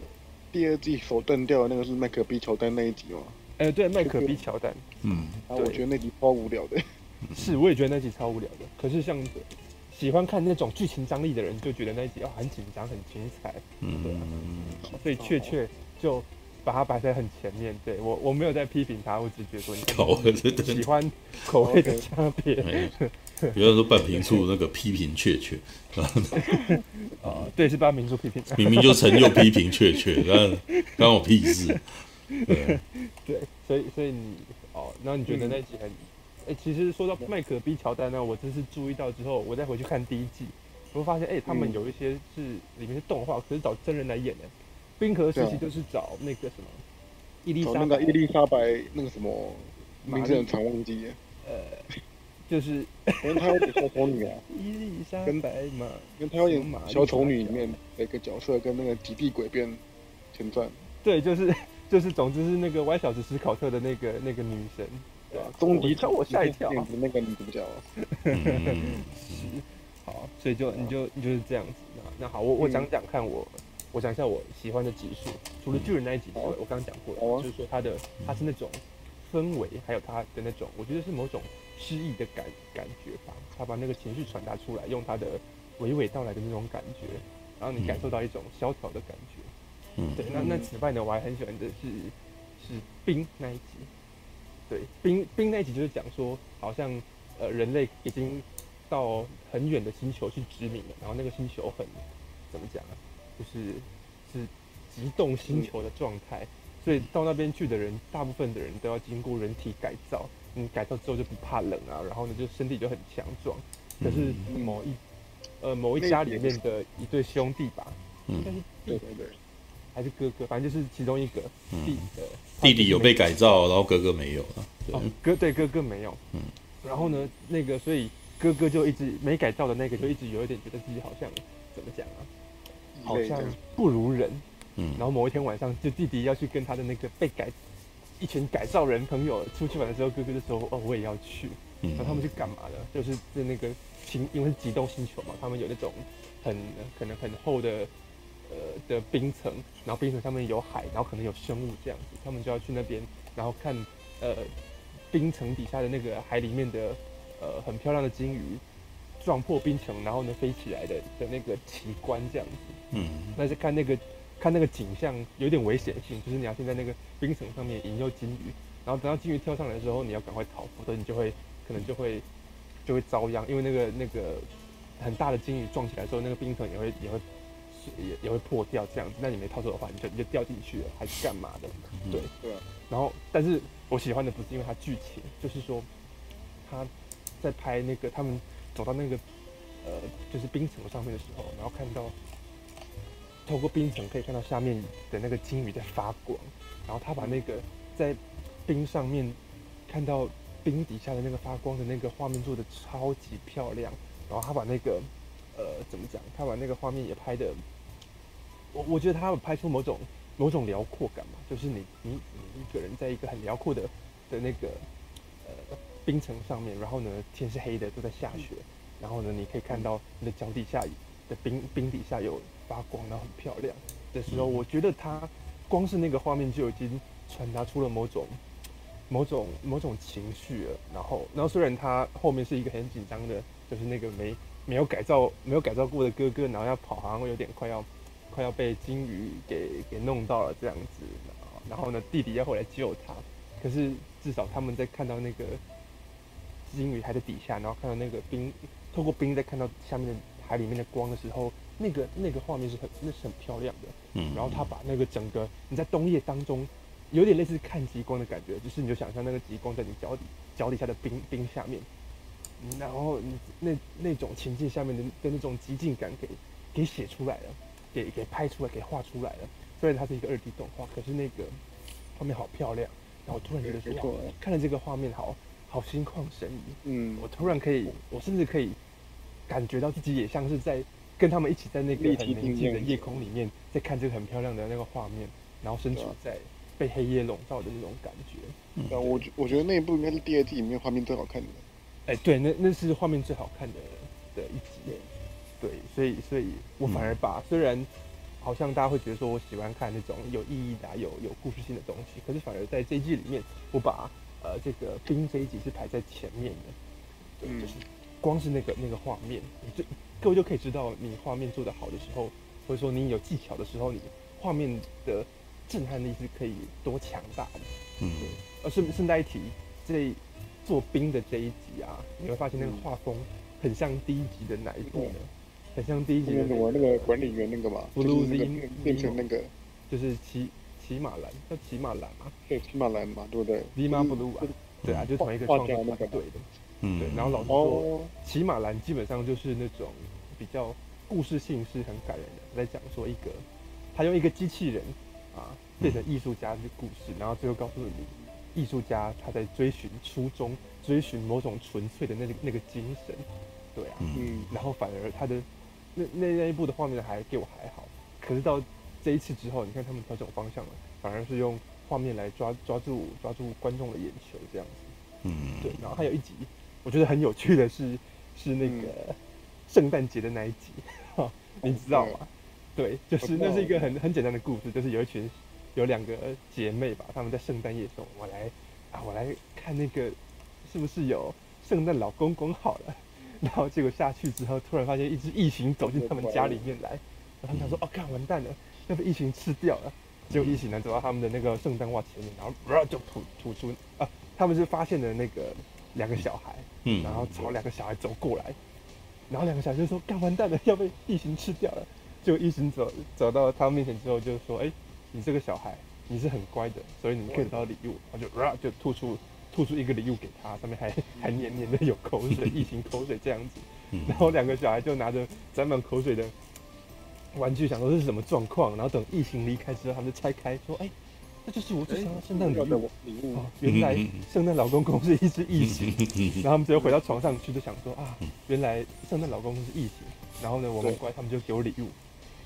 第二季手断掉的那个是麦克比乔丹那一集吗？哎，对，麦克比乔丹，嗯，啊，我觉得那集超无聊的。是，我也觉得那集超无聊的。可是像喜欢看那种剧情张力的人，就觉得那集哦很紧张，很精彩。嗯，所以确确就。把它摆在很前面，对我我没有在批评他，我只觉得说你 [LAUGHS] 口味喜欢口味的差别。[LAUGHS] 比如说半瓶醋那个批评确确 [LAUGHS] 啊，对，是半瓶醋批评，明明就成就批评确确，但关我屁事。对，对，所以所以你哦，然后你觉得那集很哎，其实说到麦可比乔丹呢，我真是注意到之后，我再回去看第一季，我会发现哎，他们有一些是里面是动画，可是找真人来演的。冰河时期就是找那个什么伊丽莎，那个伊丽莎白那个什么名字很常忘记。呃，就是跟他有演小丑女啊，[LAUGHS] 伊丽莎白嘛，跟他有演小丑女里面的一个角色，跟那个极地鬼变前传。对，就是就是，总之是那个歪小子史考特的那个那个女神，对吧？终极超我吓一跳，那个女主角。好，所以就你就你就是这样子。那那好，我我讲讲看我。我讲一下我喜欢的集数，除了巨人那一集之外，我刚刚讲过了，就是说他的他是那种氛围，还有他的那种，我觉得是某种诗意的感感觉吧。他把那个情绪传达出来，用他的娓娓道来的那种感觉，然后你感受到一种萧条的感觉。嗯，对。那那此外呢，我还很喜欢的是是冰那一集。对，冰冰那一集就是讲说，好像呃人类已经到很远的星球去殖民了，然后那个星球很怎么讲啊，就是是极冻星球的状态，所以到那边去的人，大部分的人都要经过人体改造，嗯，改造之后就不怕冷啊，然后呢就身体就很强壮。可是某一呃某一家里面的一对兄弟吧，应该是弟弟还是哥哥，反正就是其中一个弟的弟弟有被改造，然后哥哥没有了。哦，哥对哥哥没有，嗯，然后呢，那个所以哥哥就一直没改造的那个就一直有一点觉得自己好像怎么讲啊，好像不如人，嗯，然后某一天晚上就弟弟要去跟他的那个被改一群改造人朋友出去玩的时候，哥哥就说哦我也要去，然后他们去干嘛的？就是在那个星。因为是极冻星球嘛，他们有那种很可能很厚的呃的冰层，然后冰层上面有海，然后可能有生物这样子，他们就要去那边，然后看呃冰层底下的那个海里面的呃很漂亮的鲸鱼撞破冰层，然后呢飞起来的的那个奇观这样子。嗯，那是看那个看那个景象有点危险性，就是你要先在那个冰层上面引诱鲸鱼，然后等到鲸鱼跳上来的时候，你要赶快逃，否则你就会可能就会。就会遭殃，因为那个那个很大的鲸鱼撞起来之后，那个冰层也会也会也也会破掉这样子。那你没套住的话，你就你就掉进去了，还是干嘛的？对对。然后，但是我喜欢的不是因为它剧情，就是说他在拍那个他们走到那个呃就是冰层上面的时候，然后看到透过冰层可以看到下面的那个金鱼在发光，然后他把那个在冰上面看到。冰底下的那个发光的那个画面做的超级漂亮，然后他把那个呃怎么讲？他把那个画面也拍的，我我觉得他有拍出某种某种辽阔感嘛，就是你你你一个人在一个很辽阔的的那个呃冰层上面，然后呢天是黑的都在下雪，然后呢你可以看到你的脚底下的冰冰底下有发光，然后很漂亮的时候，我觉得他光是那个画面就已经传达出了某种。某种某种情绪了，然后然后虽然他后面是一个很紧张的，就是那个没没有改造没有改造过的哥哥，然后要跑，好像会有点快要快要被鲸鱼给给弄到了这样子，然后呢弟弟要回来救他，可是至少他们在看到那个鲸鱼还在底下，然后看到那个冰透过冰在看到下面的海里面的光的时候，那个那个画面是很那是很漂亮的，嗯，然后他把那个整个你在冬夜当中。有点类似看极光的感觉，就是你就想象那个极光在你脚底脚底下的冰冰下面，然后你那那种情境下面的的那种极尽感给给写出来了，给给拍出来，给画出来了。虽然它是一个二 D 动画，可是那个画面好漂亮。然后我突然觉得说，看了这个画面好好心旷神怡。嗯，我突然可以，我甚至可以感觉到自己也像是在跟他们一起在那个很宁静的夜空里面，在看这个很漂亮的那个画面，然后身处在。被黑夜笼罩的那种感觉，嗯，我觉我觉得那一部应该是第二季里面画面最好看的。哎，对，那那是画面最好看的的一集。对，所以所以我反而把、嗯、虽然好像大家会觉得说我喜欢看那种有意义的、有有故事性的东西，可是反而在这一季里面，我把呃这个冰这一集是排在前面的。对，嗯、就是光是那个那个画面，你就各位就可以知道，你画面做得好的时候，或者说你有技巧的时候，你画面的。震撼力是可以多强大的，嗯，对。而顺顺带一提，这做冰的这一集啊，你会发现那个画风很像第一集的哪一部呢？很像第一集的我那个管理员那个嘛，Blue Zim 变成那个，就是骑骑马兰叫骑马兰嘛，对，骑马兰嘛，对不对？Zima Blue 啊，对啊，就同一个创作团队的，嗯，对。然后老师说，骑马兰基本上就是那种比较故事性是很感人的，在讲说一个他用一个机器人。啊，变成艺术家的故事，然后最后告诉你，艺术家他在追寻初衷，追寻某种纯粹的那个那个精神，对啊，嗯，然后反而他的那那那一部的画面还给我还好，可是到这一次之后，你看他们调整方向了，反而是用画面来抓抓住抓住观众的眼球这样子，嗯，对，然后还有一集我觉得很有趣的是是那个圣诞节的那一集，哈，[LAUGHS] 你知道吗？对，就是那是一个很很简单的故事，就是有一群有两个姐妹吧，她们在圣诞夜说，我来啊，我来看那个是不是有圣诞老公公好了，然后结果下去之后，突然发现一只异形走进他们家里面来，然后他们想说，哦，看完蛋了，要被异形吃掉了，结果异形呢走到他们的那个圣诞袜前面，然后就吐吐出啊。他们是发现了那个两个小孩，嗯，然后朝两个小孩走过来，然后两个小孩就说：“干完蛋了，要被异形吃掉了。”就异形走走到他们面前之后，就说：“哎、欸，你这个小孩，你是很乖的，所以你可以得到礼物。”然后就啊，就吐出吐出一个礼物给他，上面还 [LAUGHS] 还黏黏的有口水，异形口水这样子。然后两个小孩就拿着沾满口水的玩具，想说这是什么状况。然后等异形离开之后，他们就拆开说：“哎、欸。”这就是我最想要圣诞礼物。礼物、哦、原来圣诞老公公是一只异形，[LAUGHS] 然后他们直接回到床上去，就想说啊，原来圣诞老公公是异形。然后呢，我们乖，他们就给我礼物。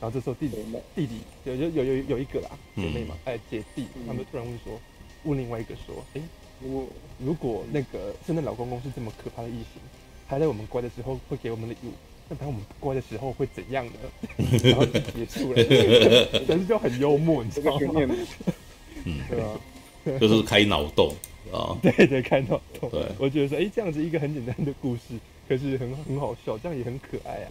然后这时候弟弟弟弟有有有有有一个啦，姐妹嘛，哎姐弟，他们突然问说，问另外一个说，哎，如果如果那个圣诞老公公是这么可怕的异形，还在我们乖的时候会给我们礼物，那当我们不乖的时候会怎样呢？[LAUGHS] 然后就结束了，但是就很幽默，你知道吗？嗯，对啊，就是开脑洞啊，[LAUGHS] 对对，开脑洞。对，我觉得说，哎，这样子一个很简单的故事，可是很很好笑，这样也很可爱啊。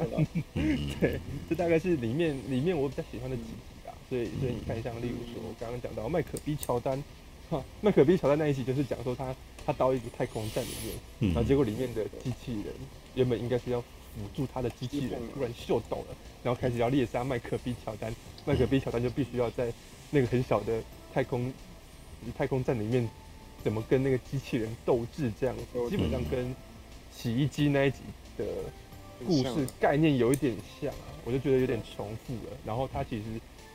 对，[LAUGHS] 这大概是里面里面我比较喜欢的几集啊。所以所以你看，像例如说，我刚刚讲到麦可比乔丹，哈，麦可比乔丹那一集就是讲说他他到一个太空站里面，然后结果里面的机器人原本应该是要辅助他的机器人，突然秀抖了，然后开始要猎杀麦可比乔丹，麦可比乔丹就必须要在那个很小的。太空，太空站里面怎么跟那个机器人斗智这样，基本上跟洗衣机那一集的故事概念有一点像啊，我就觉得有点重复了。然后他其实，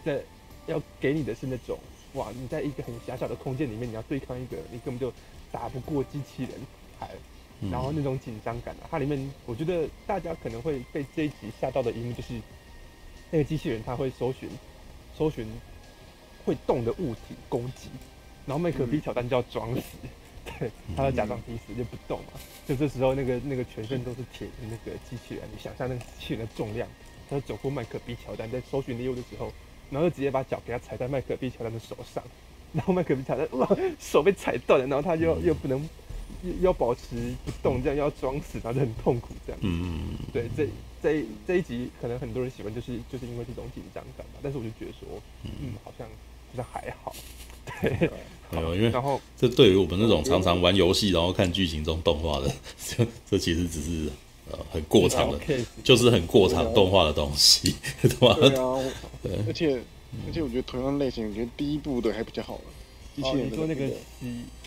在要给你的是那种，哇，你在一个很狭小的空间里面，你要对抗一个你根本就打不过机器人，还然后那种紧张感啊，它里面我觉得大家可能会被这一集吓到的一幕就是，那个机器人他会搜寻，搜寻。会动的物体攻击，然后麦克比乔丹就要装死，对，[LAUGHS] 他要假装抵死就不动嘛。就这时候，那个那个全身都是铁的那个机器人，你想象那个机器人的重量，他就走过麦克比乔丹在搜寻猎物的时候，然后就直接把脚给他踩在麦克比乔丹的手上，[LAUGHS] 然后麦克比乔丹哇手被踩断了，然后他又又不能又要保持不动，这样又要装死，然后就很痛苦这样。嗯，对，这这这一集可能很多人喜欢，就是就是因为这种紧张感吧。但是我就觉得说，嗯，好像。好像还好，[LAUGHS] 对，没有，因为然后这对于我们那种常常玩游戏然后看剧情中动画的，这这其实只是呃很过场的，就是很过场动画的东西，[LAUGHS] 对吧？对啊，[LAUGHS] 对，而且而且我觉得同样类型，我觉得第一部的还比较好了。机器人你说那个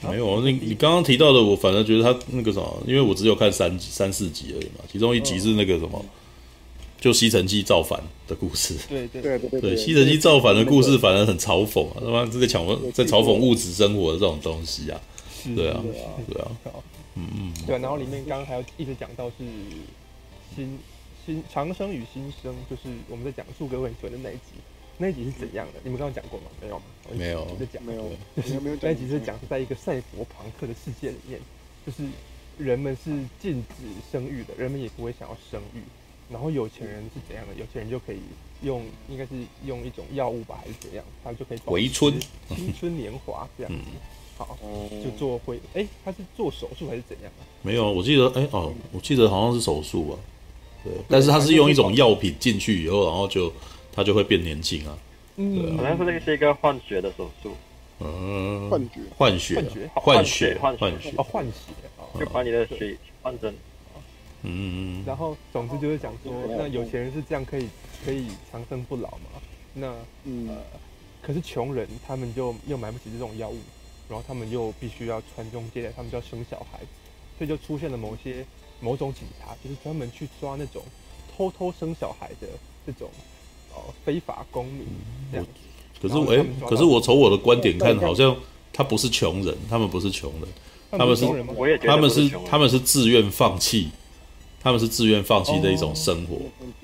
没有，那你刚刚提到的，我反而觉得他那个什么，因为我只有看三三四集而已嘛，其中一集是那个什么。就吸尘器造反的故事，对对。对对对，吸尘器造反的故事反而很嘲讽啊，他妈这个讲在嘲讽物质生活的这种东西啊，对啊，对啊，嗯嗯，对，然后里面刚刚还要一直讲到是新新长生与新生，就是我们在讲树哥会说的那一集，那一集是怎样的？你们刚刚讲过吗？没有吗？没有，在讲没有，没有，那一集是讲在一个赛博朋克的世界里面，就是人们是禁止生育的，人们也不会想要生育。然后有钱人是怎样的？有钱人就可以用，应该是用一种药物吧，还是怎样？他就可以回春、青春年华这样子。好，就做回，哎，他是做手术还是怎样啊？没有，我记得，哎哦，我记得好像是手术吧。对，但是他是用一种药品进去以后，然后就他就会变年轻啊。嗯，好像是那个是一个换血的手术。嗯，换血，换血，换血，换血，哦，换血，就把你的血换成。嗯，然后总之就是讲说，那有钱人是这样可以可以长生不老嘛？那嗯、呃，可是穷人他们就又买不起这种药物，然后他们又必须要传宗接代，他们就要生小孩，所以就出现了某些某种警察，就是专门去抓那种偷偷生小孩的这种呃非法公民这样。可是哎，可是我从我的观点看，好像他不是穷人，他们不是穷人，他们是他们是他们是自愿放弃。他们是自愿放弃的一种生活，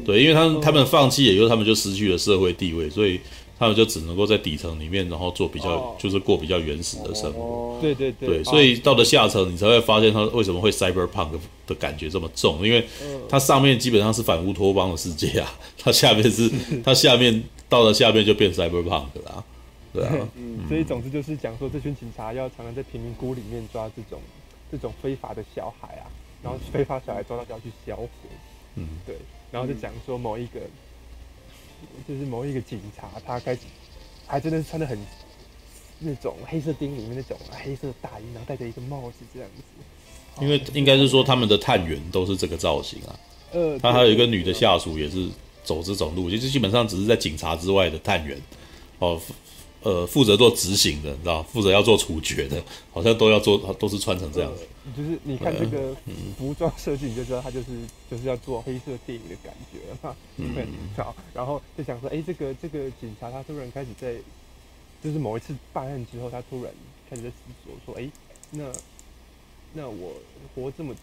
对，因为他们他们放弃，也就是他们就失去了社会地位，所以他们就只能够在底层里面，然后做比较，就是过比较原始的生活。对对对，所以到了下层，你才会发现他为什么会 cyberpunk 的感觉这么重，因为它上面基本上是反乌托邦的世界啊，[LAUGHS] 它下面是 [LAUGHS] 它下面到了下面就变 cyberpunk 了，对啊。所以总之就是讲说，这群警察要常常在贫民窟里面抓这种这种非法的小孩啊。然后非法小孩抓到就要去销毁，嗯，对，然后就讲说某一个，就是某一个警察，他开始还真的是穿的很那种黑色钉里面那种黑色大衣，然后戴着一个帽子这样子。因为应该是说他们的探员都是这个造型啊。呃，他还有一个女的下属也是走这种路，其实基本上只是在警察之外的探员哦。呃，负责做执行的，你知道，负责要做处决的，好像都要做，都是穿成这样子。就是你看这个服装设计，你就知道他就是就是要做黑色电影的感觉嘛。嗯。好，然后就想说，哎、欸，这个这个警察他突然开始在，就是某一次办案之后，他突然开始在思索说，哎、欸，那那我活这么，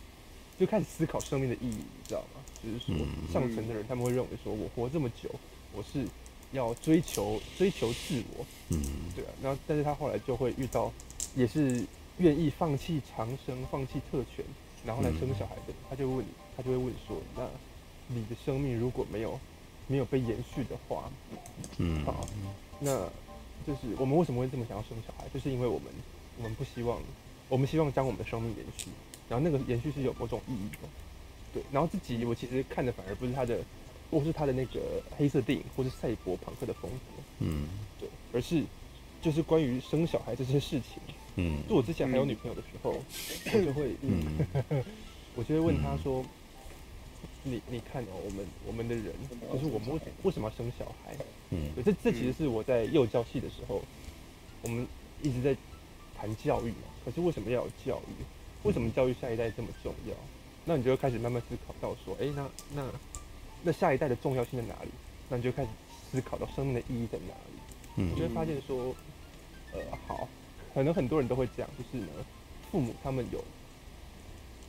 就开始思考生命的意义，你知道吗？就是说，上层的人他们会认为说，我活这么久，我是。要追求追求自我，嗯，对啊，然后但是他后来就会遇到，也是愿意放弃长生、放弃特权，然后来生小孩的，他就问你，他就会问说，那你的生命如果没有没有被延续的话，嗯，好，那就是我们为什么会这么想要生小孩？就是因为我们我们不希望，我们希望将我们的生命延续，然后那个延续是有某种意义的，对，然后自己我其实看的反而不是他的。或是他的那个黑色电影，或是赛博朋克的风格，嗯，对，而是就是关于生小孩这些事情，嗯，就我之前还有女朋友的时候，嗯、我就会，嗯，[LAUGHS] 我就会问他说，嗯、你你看哦，我们我们的人，就是我们为为什么要生小孩？嗯，对，这这其实是我在幼教系的时候，我们一直在谈教育嘛，可是为什么要有教育？为什么教育下一代这么重要？那你就会开始慢慢思考到说，哎、欸，那那。那下一代的重要性在哪里？那你就开始思考到生命的意义在哪里？嗯，你就会发现说，呃，好，可能很多人都会这样，就是呢，父母他们有，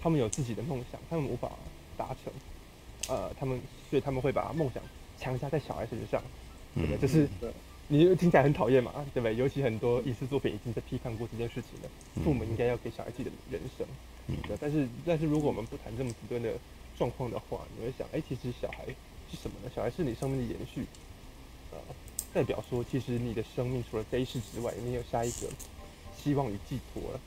他们有自己的梦想，他们无法达成，呃，他们所以他们会把梦想强加在小孩身上，对不对？就是你听起来很讨厌嘛，对不对？尤其很多影视作品已经在批判过这件事情了，父母应该要给小孩自己的人生，对。但是，但是如果我们不谈这么极端的。状况的话，你会想，哎、欸，其实小孩是什么呢？小孩是你生命的延续，呃，代表说，其实你的生命除了这一世之外，你有下一个希望与寄托了。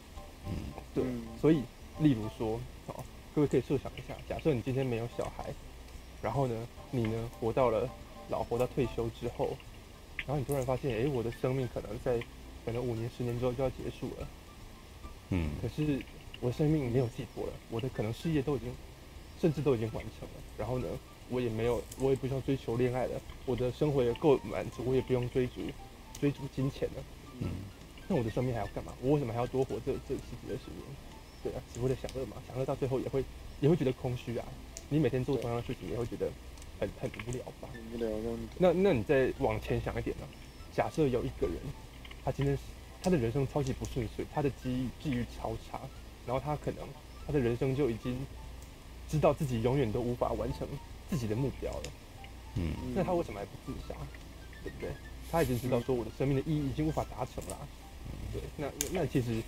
嗯，对。所以，例如说，好，各位可以设想一下，假设你今天没有小孩，然后呢，你呢活到了老，活到退休之后，然后你突然发现，哎、欸，我的生命可能在可能五年、十年之后就要结束了。嗯。可是我的生命没有寄托了，我的可能事业都已经。甚至都已经完成了，然后呢，我也没有，我也不需要追求恋爱了，我的生活也够满足，我也不用追逐追逐金钱了。嗯，那我的生命还要干嘛？我为什么还要多活这这十几二十年？对啊，只为了享乐嘛，享乐到最后也会也会觉得空虚啊。你每天做同样的事情，也会觉得很很无聊吧？无聊。那那你再往前想一点呢？假设有一个人，他今天他的人生超级不顺遂，他的机遇机遇超差，然后他可能他的人生就已经。知道自己永远都无法完成自己的目标了，嗯，那他为什么还不自杀？对不对？他已经知道说我的生命的意义已经无法达成了，对。那那其实，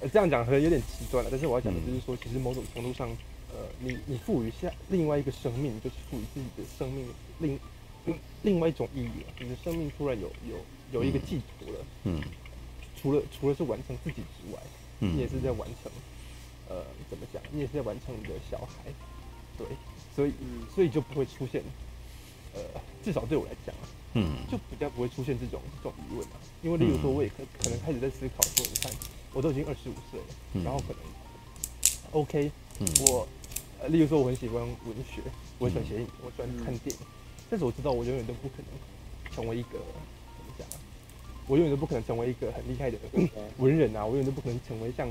呃，这样讲可能有点极端了，但是我要讲的就是说，其实某种程度上，呃，你你赋予下另外一个生命，就是赋予自己的生命另另另外一种意义了。你的生命突然有有有一个寄托了，嗯，除了除了是完成自己之外，你也是在完成。呃，怎么讲？你也是在完成你的小孩，对，所以，所以就不会出现，呃，至少对我来讲啊，嗯，就比较不会出现这种这种疑问啊。因为，例如说，我也可可能开始在思考说，你看，我都已经二十五岁了，嗯、然后可能，OK，、嗯、我，呃，例如说，我很喜欢文学，我喜欢写影，我喜欢看电影，嗯、但是我知道，我永远都不可能成为一个怎么讲啊？我永远都不可能成为一个很厉害的文人啊！我永远都不可能成为像。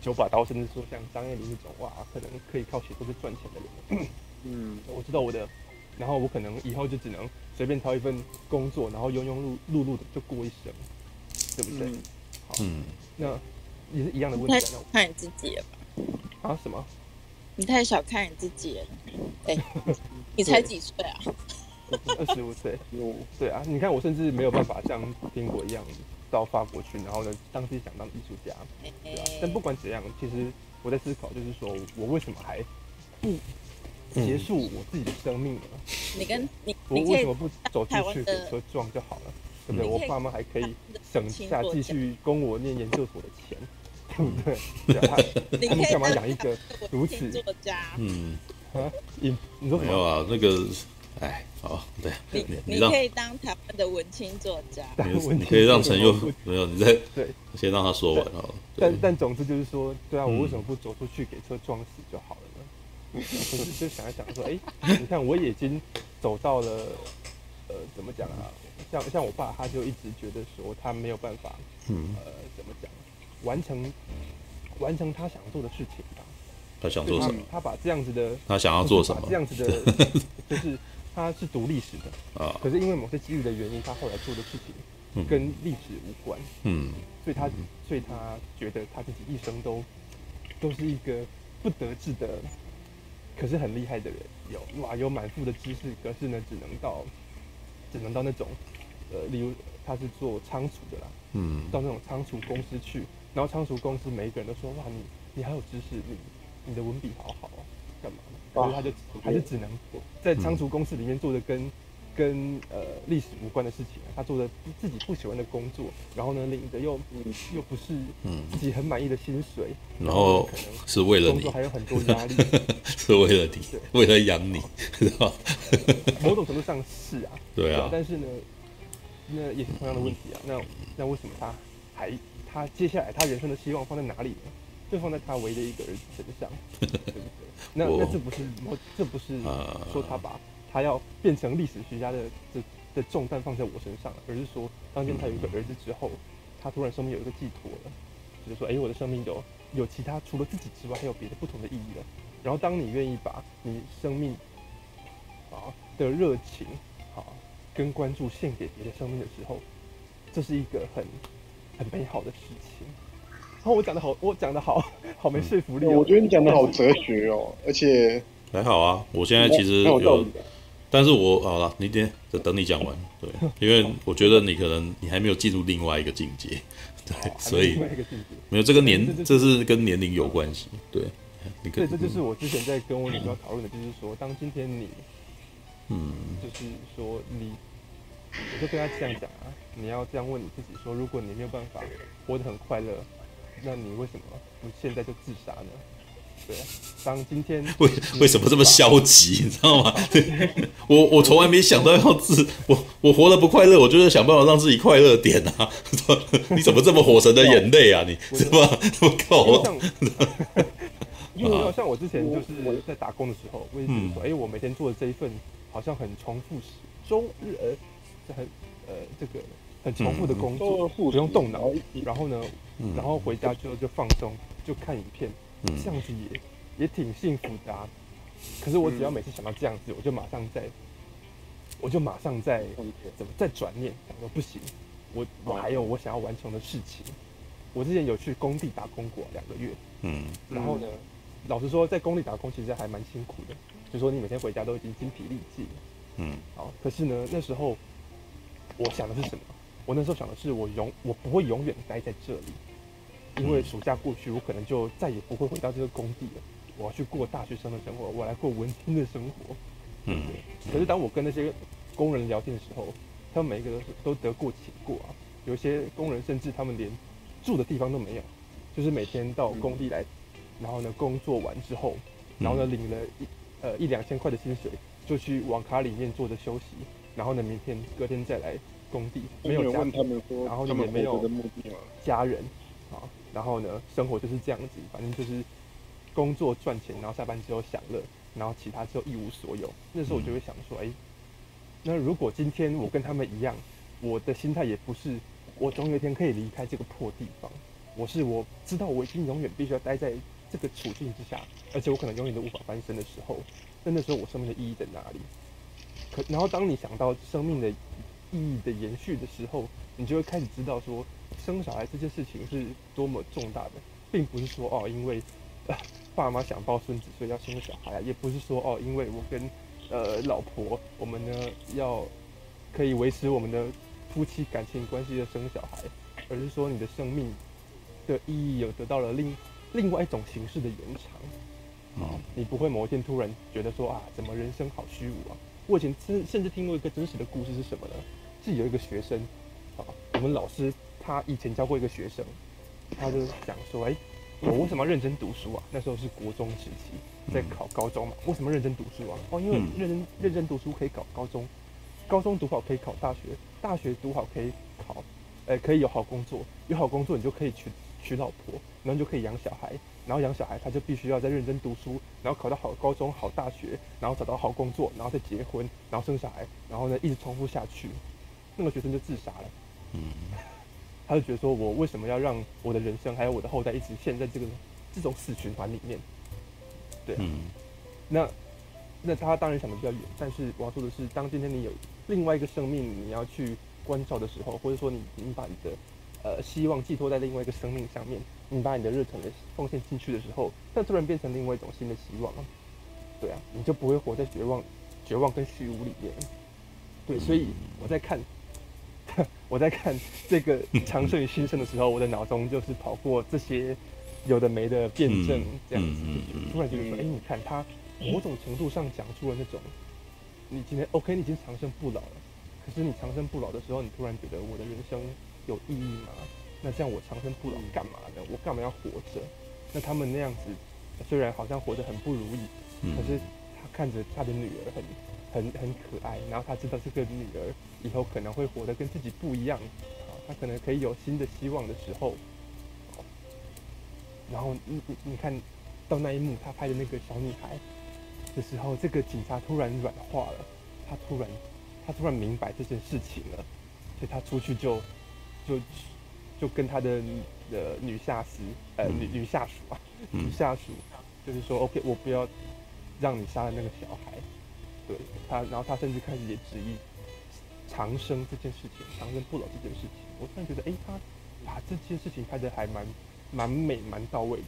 九把刀，甚至说像张爱玲那种哇，可能可以靠写作去赚钱的人。嗯，我知道我的，然后我可能以后就只能随便挑一份工作，然后庸庸碌碌碌的就过一生，对不对？嗯、好，嗯，那也是一样的问题。太小看你自己了吧？啊？什么？你太小看你自己了。[LAUGHS] 哎、欸，你才几岁啊？二十五岁。对啊，你看我甚至没有办法像苹果一样。到法国去，然后呢，当自己想当艺术家，对吧？但不管怎样，其实我在思考，就是说我为什么还不结束我自己的生命了？你跟你，我为什么不走出去给车撞就好了？对不对？我爸妈还可以省下继续供我念研究所的钱，对不对？他们干嘛养一个如此？作家，嗯啊，你你说什么？没有啊，那个。哎，好，对，你你可以当台湾的文青作家，你可以让陈佑没有你在对，先让他说完好了。但但总之就是说，对啊，我为什么不走出去给车撞死就好了呢？可是就想一想说，哎，你看我已经走到了，呃，怎么讲啊？像像我爸，他就一直觉得说他没有办法，嗯，呃，怎么讲，完成完成他想做的事情吧。他想做什么？他把这样子的，他想要做什么？这样子的，[LAUGHS] 就是。他是读历史的啊，可是因为某些机遇的原因，他后来做的事情跟历史无关，嗯，所以他所以他觉得他自己一生都都是一个不得志的，可是很厉害的人，有哇有满腹的知识，可是呢只能到只能到那种呃，例如他是做仓储的啦，嗯，到那种仓储公司去，然后仓储公司每一个人都说哇你你还有知识，你你的文笔好好啊，干嘛？所以他就还是只能在仓储公司里面做的跟跟呃历史无关的事情，他做的自己不喜欢的工作，然后呢领的又又不是自己很满意的薪水，然后是为了你，工作还有很多压力，[LAUGHS] 是为了你，为了养你，是吧？[LAUGHS] 某种程度上是啊，对啊，但是呢，那也是同样的问题啊，那那为什么他还他接下来他人生的希望放在哪里呢？就放在他唯一的一个儿子身上，对不对？那 [LAUGHS] 那这不是我，这不是说他把他要变成历史学家的这的重担放在我身上，而是说当天他有一个儿子之后，他突然生命有一个寄托了，就是说，哎，我的生命有有其他除了自己之外还有别的不同的意义了。然后当你愿意把你生命啊的热情啊跟关注献给别的生命的时候，这是一个很很美好的事情。然后我讲的好，我讲的好好没说服力，哦。我觉得你讲的好哲学哦，而且还好啊。我现在其实但是我好了，你等等你讲完，对，[LAUGHS] 因为我觉得你可能你还没有进入另外一个境界，[LAUGHS] 对，所以没有这个年，这是跟年龄有关系，对。你可以，这就是我之前在跟我女朋友讨论的，就是说，当今天你，嗯，就是说你，我就跟他这样讲啊，你要这样问你自己说，如果你没有办法活得很快乐。那你为什么不现在就自杀呢？对啊，当今天 [LAUGHS] 为为什么这么消极，你知道吗？[LAUGHS] 我我从来没想到要自我我活得不快乐，我就是想办法让自己快乐点啊！[LAUGHS] 你怎么这么火神的眼泪啊？你是吧？我靠！因为像我之前就是在打工的时候，我也觉得说，哎，我每天做的这一份好像很重复时，终日呃很呃这个。很重复的工作，不用动脑，然后呢，然后回家之后就放松，就看影片，这样子也也挺幸福的啊。可是我只要每次想到这样子，我就马上在，我就马上在怎么再转念，想说不行，我我还有我想要完成的事情。我之前有去工地打工过两个月，嗯，然后呢，老实说，在工地打工其实还蛮辛苦的，就说你每天回家都已经精疲力尽，嗯，好，可是呢，那时候我想的是什么？我那时候想的是，我永我不会永远待在这里，因为暑假过去，我可能就再也不会回到这个工地了。我要去过大学生的生活，我来过文青的生活。嗯。可是当我跟那些工人聊天的时候，他们每一个都是都得过且过啊。有些工人甚至他们连住的地方都没有，就是每天到工地来，然后呢工作完之后，然后呢领了一呃一两千块的薪水，就去网咖里面坐着休息，然后呢明天隔天再来。工地没有家，然后也没有家人啊，然后呢，生活就是这样子，反正就是工作赚钱，然后下班之后享乐，然后其他之后一无所有。那时候我就会想说，哎，那如果今天我跟他们一样，我的心态也不是我总有一天可以离开这个破地方，我是我知道我已经永远必须要待在这个处境之下，而且我可能永远都无法翻身的时候，那那时候我生命的意义在哪里？可然后当你想到生命的。意义的延续的时候，你就会开始知道说，生小孩这件事情是多么重大的，并不是说哦，因为、呃、爸妈想抱孙子，所以要生个小孩啊，也不是说哦，因为我跟呃老婆我们呢要可以维持我们的夫妻感情关系的生小孩，而是说你的生命的意义有得到了另另外一种形式的延长啊，你不会某一天突然觉得说啊，怎么人生好虚无啊？我以前甚甚至听过一个真实的故事是什么呢？是有一个学生，啊，我们老师他以前教过一个学生，他就讲说，哎，我为什么要认真读书啊？那时候是国中时期，在考高中嘛。为什么认真读书啊？哦，因为认真认真读书可以考高中，高中读好可以考大学，大学读好可以考，呃，可以有好工作，有好工作你就可以娶娶老婆，然后就可以养小孩，然后养小孩他就必须要再认真读书，然后考到好高中、好大学，然后找到好工作，然后再结婚，然后生小孩，然后呢一直重复下去，那个学生就自杀了。嗯。他就觉得说，我为什么要让我的人生还有我的后代一直陷在这个这种死循环里面？对啊，嗯、那那他当然想的比较远，但是我要说的是，当今天你有另外一个生命你要去关照的时候，或者说你你把你的呃希望寄托在另外一个生命上面，你把你的热忱的奉献进去的时候，那突然变成另外一种新的希望，对啊，你就不会活在绝望、绝望跟虚无里面。对，所以我在看。[LAUGHS] 我在看这个长生与新生的时候，我的脑中就是跑过这些有的没的辩证，这样子，突然觉得说，哎，你看他某种程度上讲出了那种，你今天 OK，你已经长生不老了，可是你长生不老的时候，你突然觉得我的人生有意义吗？那这样我长生不老干嘛呢？我干嘛要活着？那他们那样子虽然好像活得很不如意，可是他看着他的女儿很。很很可爱，然后他知道这个女儿以后可能会活得跟自己不一样，啊，他可能可以有新的希望的时候，然后你你你看到那一幕，他拍的那个小女孩的时候，这个警察突然软化了，他突然他突然明白这件事情了，所以他出去就就就跟他的呃女下司呃女女下属啊女下属就是说 OK，我不要让你杀了那个小孩。对他，然后他甚至开始也质疑长生这件事情，长生不老这件事情。我突然觉得，哎，他把这件事情拍得还蛮蛮美、蛮到位的。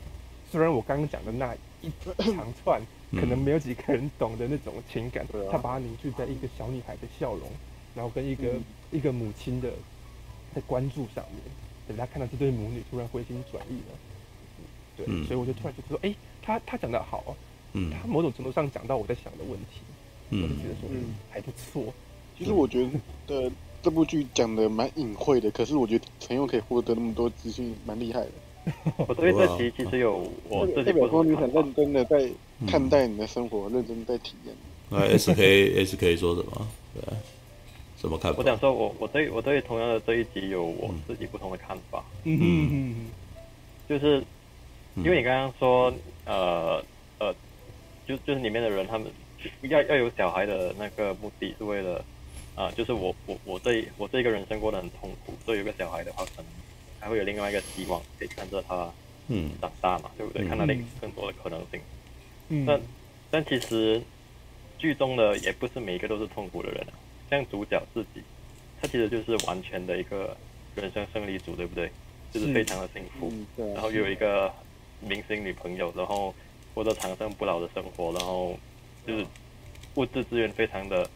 虽然我刚刚讲的那一长串可能没有几个人懂的那种情感，他把它凝聚在一个小女孩的笑容，然后跟一个一个母亲的在关注上面。等他看到这对母女突然回心转意了，对，所以我就突然觉得说，哎，他他讲的好，嗯，他某种程度上讲到我在想的问题。我就，觉得说嗯还不错。其实我觉得这部剧讲的蛮隐晦的，可是我觉得陈宥可以获得那么多资讯，蛮厉害的。[LAUGHS] 我对这集其实有我代表说你很认真的在看待你的生活，认真在体验。那 [LAUGHS] S K S K 说什么？对，什么看法？我想说我我对我对同样的这一集有我自己不同的看法。嗯嗯，就是因为你刚刚说呃呃，就就是里面的人他们。要要有小孩的那个目的是为了，啊、呃，就是我我我这我这个人生过得很痛苦，所以有个小孩的话，可能还会有另外一个希望，可以看着他嗯长大嘛，嗯、对不对？看到另更多的可能性。嗯。但但其实剧中的也不是每一个都是痛苦的人啊，像主角自己，他其实就是完全的一个人生胜利组，对不对？就是非常的幸福，嗯、然后又有一个明星女朋友，然后过着长生不老的生活，然后。就是物质资源非常的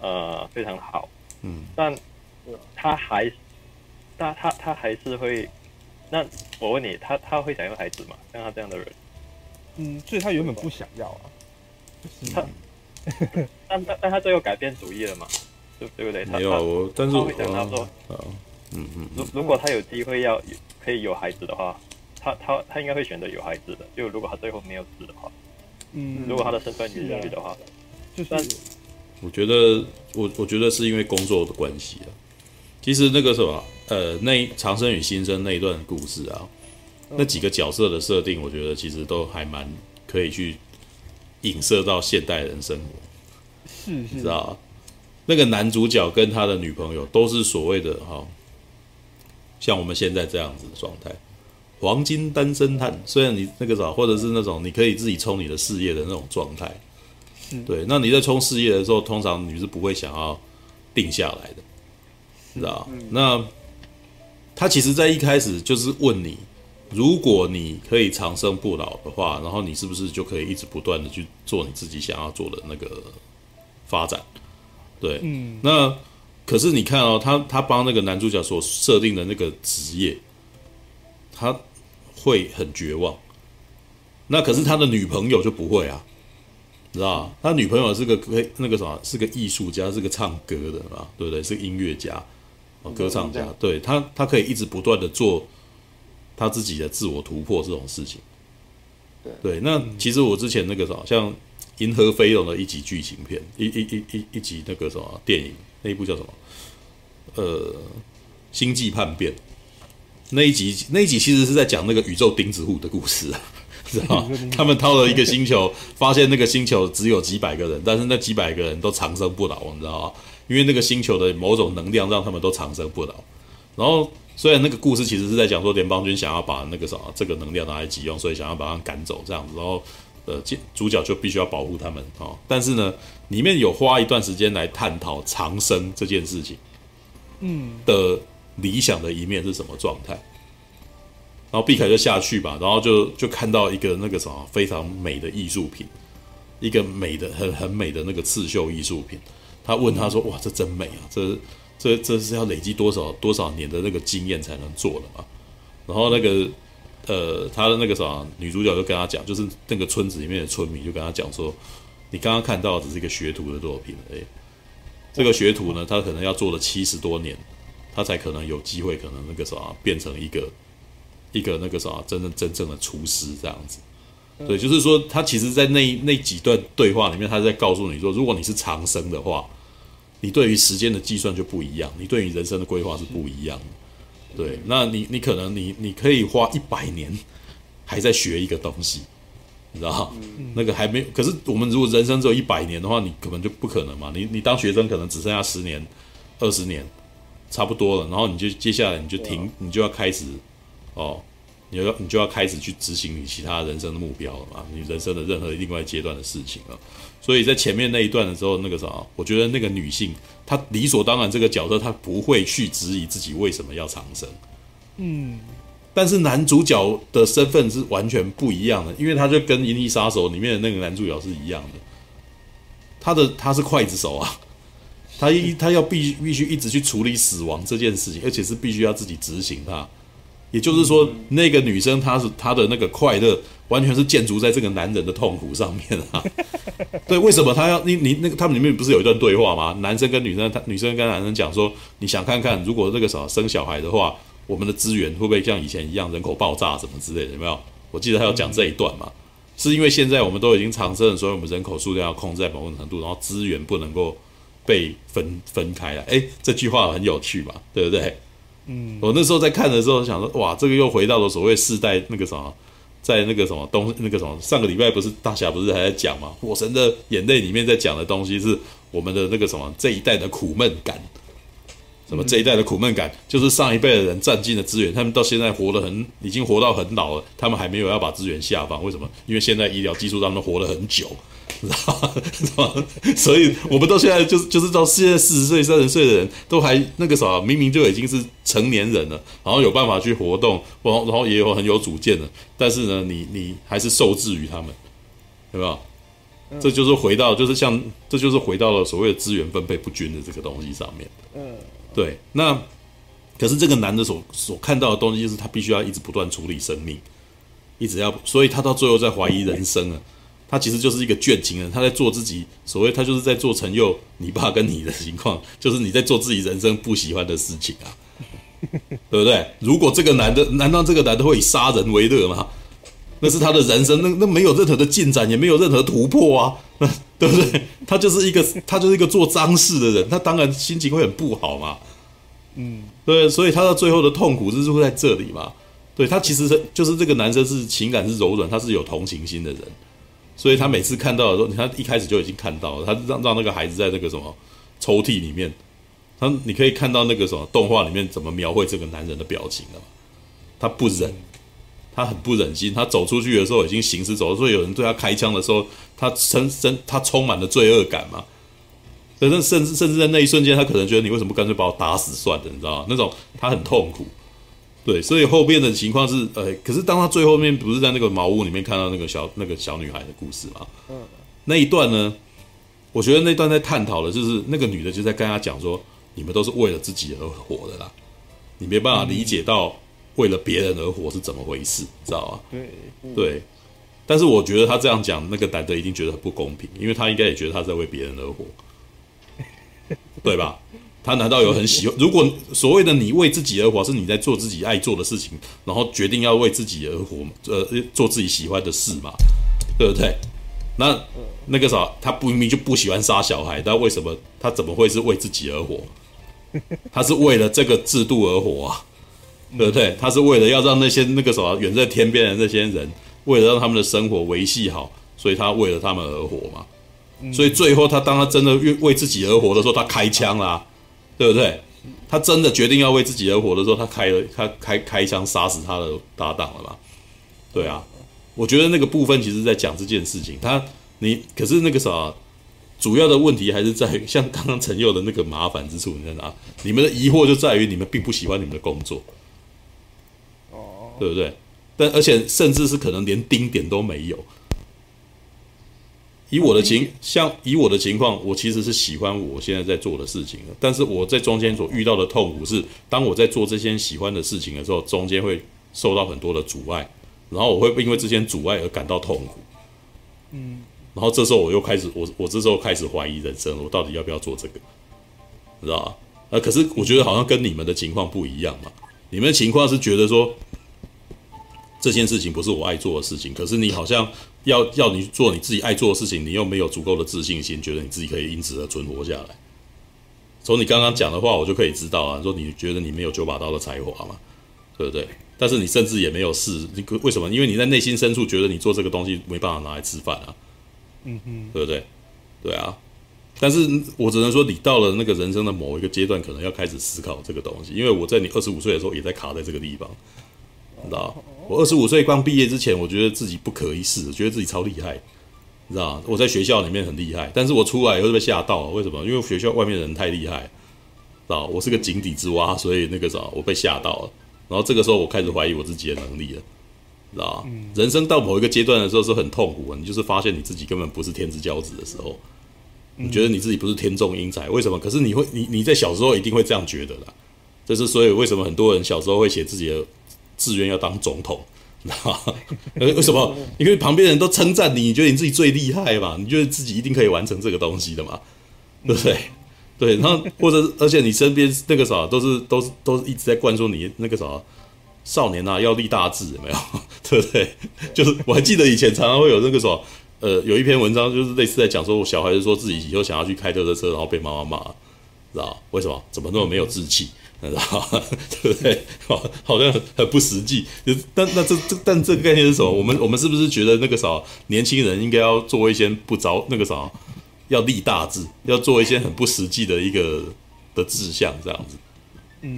呃非常好，嗯，但他还，但他他还是会，那我问你，他他会想要孩子吗？像他这样的人，嗯，所以他原本不想要啊，就是 [LAUGHS] 他，但但但他最后改变主意了嘛？对对不对？没有，但是我会想他说，嗯嗯，如如果他有机会要可以有孩子的话，他他他应该会选择有孩子的，就如果他最后没有死的话。嗯，如果他的身份允许的话，就是我觉得我我觉得是因为工作的关系啊。其实那个什么，呃，那长生与新生那一段故事啊，那几个角色的设定，我觉得其实都还蛮可以去影射到现代人生活。是是，知道那个男主角跟他的女朋友都是所谓的哈，像我们现在这样子的状态。黄金单身汉，虽然你那个啥，或者是那种你可以自己冲你的事业的那种状态，是对。那你在冲事业的时候，通常你是不会想要定下来的，你知道？嗯、那他其实，在一开始就是问你，如果你可以长生不老的话，然后你是不是就可以一直不断的去做你自己想要做的那个发展？对，嗯。那可是你看哦，他他帮那个男主角所设定的那个职业。他会很绝望，那可是他的女朋友就不会啊，知道他女朋友是个可以那个什么，是个艺术家，是个唱歌的嘛，对不对？是音乐家，哦，歌唱家。对他，他可以一直不断的做他自己的自我突破这种事情。对，那其实我之前那个什么，像《银河飞龙》的一集剧情片，一一一一一集那个什么电影，那一部叫什么？呃，《星际叛变》那一集，那一集其实是在讲那个宇宙钉子户的故事啊，知道？他们到了一个星球，发现那个星球只有几百个人，但是那几百个人都长生不老，你知道吗？因为那个星球的某种能量让他们都长生不老，然后。虽然那个故事其实是在讲说联邦军想要把那个什么这个能量拿来急用，所以想要把他们赶走这样子，然后呃，主角就必须要保护他们哦。但是呢，里面有花一段时间来探讨长生这件事情，嗯，的理想的一面是什么状态。然后毕凯就下去吧，然后就就看到一个那个什么非常美的艺术品，一个美的很很美的那个刺绣艺术品。他问他说：“哇，这真美啊！”这这这是要累积多少多少年的那个经验才能做的嘛？然后那个呃，他的那个什么女主角就跟他讲，就是那个村子里面的村民就跟他讲说，你刚刚看到只是一个学徒的作品，哎，这个学徒呢，他可能要做了七十多年，他才可能有机会，可能那个什么变成一个一个那个什么真正真正的厨师这样子。对，就是说他其实，在那那几段对话里面，他在告诉你说，如果你是长生的话。你对于时间的计算就不一样，你对于人生的规划是不一样的。对，那你你可能你你可以花一百年还在学一个东西，你知道那个还没，可是我们如果人生只有一百年的话，你根本就不可能嘛。你你当学生可能只剩下十年、二十年，差不多了，然后你就接下来你就停，你就要开始哦。你要你就要开始去执行你其他人生的目标了嘛？你人生的任何另外阶段的事情了。所以在前面那一段的时候，那个啥，我觉得那个女性她理所当然这个角色，她不会去质疑自己为什么要长生。嗯，但是男主角的身份是完全不一样的，因为他就跟《银翼杀手》里面的那个男主角是一样的。他的他是刽子手啊，他一他要必必须一直去处理死亡这件事情，而且是必须要自己执行它。也就是说，那个女生她是她的那个快乐，完全是建筑在这个男人的痛苦上面啊。[LAUGHS] 对，为什么他要你你那个他们里面不是有一段对话吗？男生跟女生，他女生跟男生讲说，你想看看如果这个什么生小孩的话，我们的资源会不会像以前一样人口爆炸什么之类的？有没有？我记得他要讲这一段嘛，是因为现在我们都已经长生了，所以我们人口数量要控制在某种程度，然后资源不能够被分分开来。诶，这句话很有趣嘛，对不对？嗯，我那时候在看的时候想说，哇，这个又回到了所谓世代那个什么，在那个什么东那个什么，上个礼拜不是大侠不是还在讲吗？火神的眼泪里面在讲的东西是我们的那个什么这一代的苦闷感，什么这一代的苦闷感，就是上一辈的人占尽了资源，他们到现在活得很，已经活到很老了，他们还没有要把资源下放，为什么？因为现在医疗技术让他们活了很久。知道吗？所以，我们到现在就是就是到现在四十岁、三十岁的人都还那个啥，明明就已经是成年人了，然后有办法去活动，然后然后也有很有主见的，但是呢，你你还是受制于他们，对吧？这就是回到，就是像这就是回到了所谓的资源分配不均的这个东西上面。嗯，对。那可是这个男的所所看到的东西，就是他必须要一直不断处理生命，一直要，所以他到最后在怀疑人生了。他其实就是一个倦情人，他在做自己所谓，他就是在做陈佑你爸跟你的情况，就是你在做自己人生不喜欢的事情啊，[LAUGHS] 对不对？如果这个男的，难道这个男的会以杀人为乐吗？那是他的人生，那那没有任何的进展，也没有任何突破啊，[LAUGHS] 对不对？他就是一个他就是一个做脏事的人，他当然心情会很不好嘛，嗯，对，所以他到最后的痛苦是住在这里嘛，对，他其实是就是这个男生是情感是柔软，他是有同情心的人。所以他每次看到的时候，他一开始就已经看到了，他让让那个孩子在那个什么抽屉里面，他你可以看到那个什么动画里面怎么描绘这个男人的表情了。他不忍，他很不忍心。他走出去的时候已经行尸走肉，所以有人对他开枪的时候，他深深他充满了罪恶感嘛。可是甚至甚至在那一瞬间，他可能觉得你为什么不干脆把我打死算了，你知道吗？那种他很痛苦。对，所以后边的情况是，呃，可是当他最后面不是在那个茅屋里面看到那个小那个小女孩的故事嘛？嗯，那一段呢，我觉得那段在探讨的就是那个女的就在跟他讲说，你们都是为了自己而活的啦，你没办法理解到为了别人而活是怎么回事，知道吗？对，对，但是我觉得他这样讲，那个男的一定觉得很不公平，因为他应该也觉得他在为别人而活，对吧？他难道有很喜欢？如果所谓的你为自己而活，是你在做自己爱做的事情，然后决定要为自己而活，呃，做自己喜欢的事嘛，对不对？那那个啥，他不明明就不喜欢杀小孩，但为什么他怎么会是为自己而活？[LAUGHS] 他是为了这个制度而活啊，对不对？他是为了要让那些那个什么远在天边的那些人，为了让他们的生活维系好，所以他为了他们而活嘛。所以最后他当他真的为为自己而活的时候，他开枪啦，对不对？他真的决定要为自己而活的时候，他开了他开开枪杀死他的搭档了嘛？对啊，我觉得那个部分其实在讲这件事情。他你可是那个啥。主要的问题还是在于，像刚刚陈佑的那个麻烦之处，你在哪？你们的疑惑就在于你们并不喜欢你们的工作，哦，对不对？但而且甚至是可能连丁点都没有。以我的情，像以我的情况，我其实是喜欢我现在在做的事情的，但是我在中间所遇到的痛苦是，当我在做这些喜欢的事情的时候，中间会受到很多的阻碍，然后我会因为这些阻碍而感到痛苦。嗯。然后这时候我又开始，我我这时候开始怀疑人生，我到底要不要做这个，知道吧？呃，可是我觉得好像跟你们的情况不一样嘛。你们的情况是觉得说，这件事情不是我爱做的事情，可是你好像要要你做你自己爱做的事情，你又没有足够的自信心，觉得你自己可以因此而存活下来。从你刚刚讲的话，我就可以知道啊，说你觉得你没有九把刀的才华嘛，对不对？但是你甚至也没有试，你为什么？因为你在内心深处觉得你做这个东西没办法拿来吃饭啊。嗯哼，对不对？对啊，但是我只能说，你到了那个人生的某一个阶段，可能要开始思考这个东西。因为我在你二十五岁的时候，也在卡在这个地方，你知道？我二十五岁刚毕业之前，我觉得自己不可一世，觉得自己超厉害，你知道？我在学校里面很厉害，但是我出来以后就被吓到了。为什么？因为学校外面的人太厉害，知道？我是个井底之蛙，所以那个啥，我被吓到了。然后这个时候，我开始怀疑我自己的能力了。知道、嗯、人生到某一个阶段的时候是很痛苦的，你就是发现你自己根本不是天之骄子的时候，你觉得你自己不是天纵英才，为什么？可是你会，你你在小时候一定会这样觉得的，这是所以为什么很多人小时候会写自己的志愿要当总统，[LAUGHS] 知道吗？为什么？因为旁边人都称赞你，你觉得你自己最厉害嘛？你觉得自己一定可以完成这个东西的嘛？对不对？对，然后或者而且你身边那个啥都是都是都是一直在灌输你那个啥。少年啊，要立大志，有没有？[LAUGHS] 对不对？就是我还记得以前常常会有那个什么，呃，有一篇文章就是类似在讲说，小孩子说自己以后想要去开特色车，然后被妈妈骂，知道为什么？怎么那么没有志气？知道对不对？好，好像很不实际。但那这这但这个概念是什么？我们我们是不是觉得那个啥，年轻人应该要做一些不着那个啥，要立大志，要做一些很不实际的一个的志向这样子？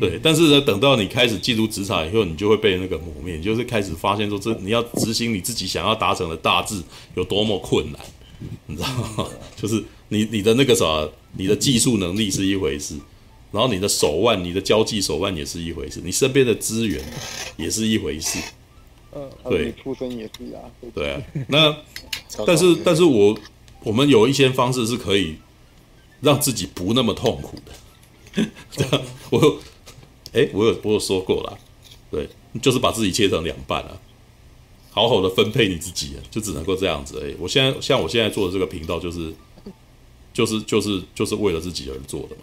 对，但是呢，等到你开始进入职场以后，你就会被那个磨灭，你就是开始发现说，这你要执行你自己想要达成的大志有多么困难，你知道吗？[LAUGHS] 就是你你的那个啥，你的技术能力是一回事，然后你的手腕、你的交际手腕也是一回事，你身边的资源也是一回事。嗯，对，出身也是啊。对啊，那但是但是我我们有一些方式是可以让自己不那么痛苦的。[LAUGHS] 我。哎，我有我有说过啦，对，就是把自己切成两半啊，好好的分配你自己，就只能够这样子。哎，我现在像我现在做的这个频道，就是就是就是就是为了自己而做的嘛。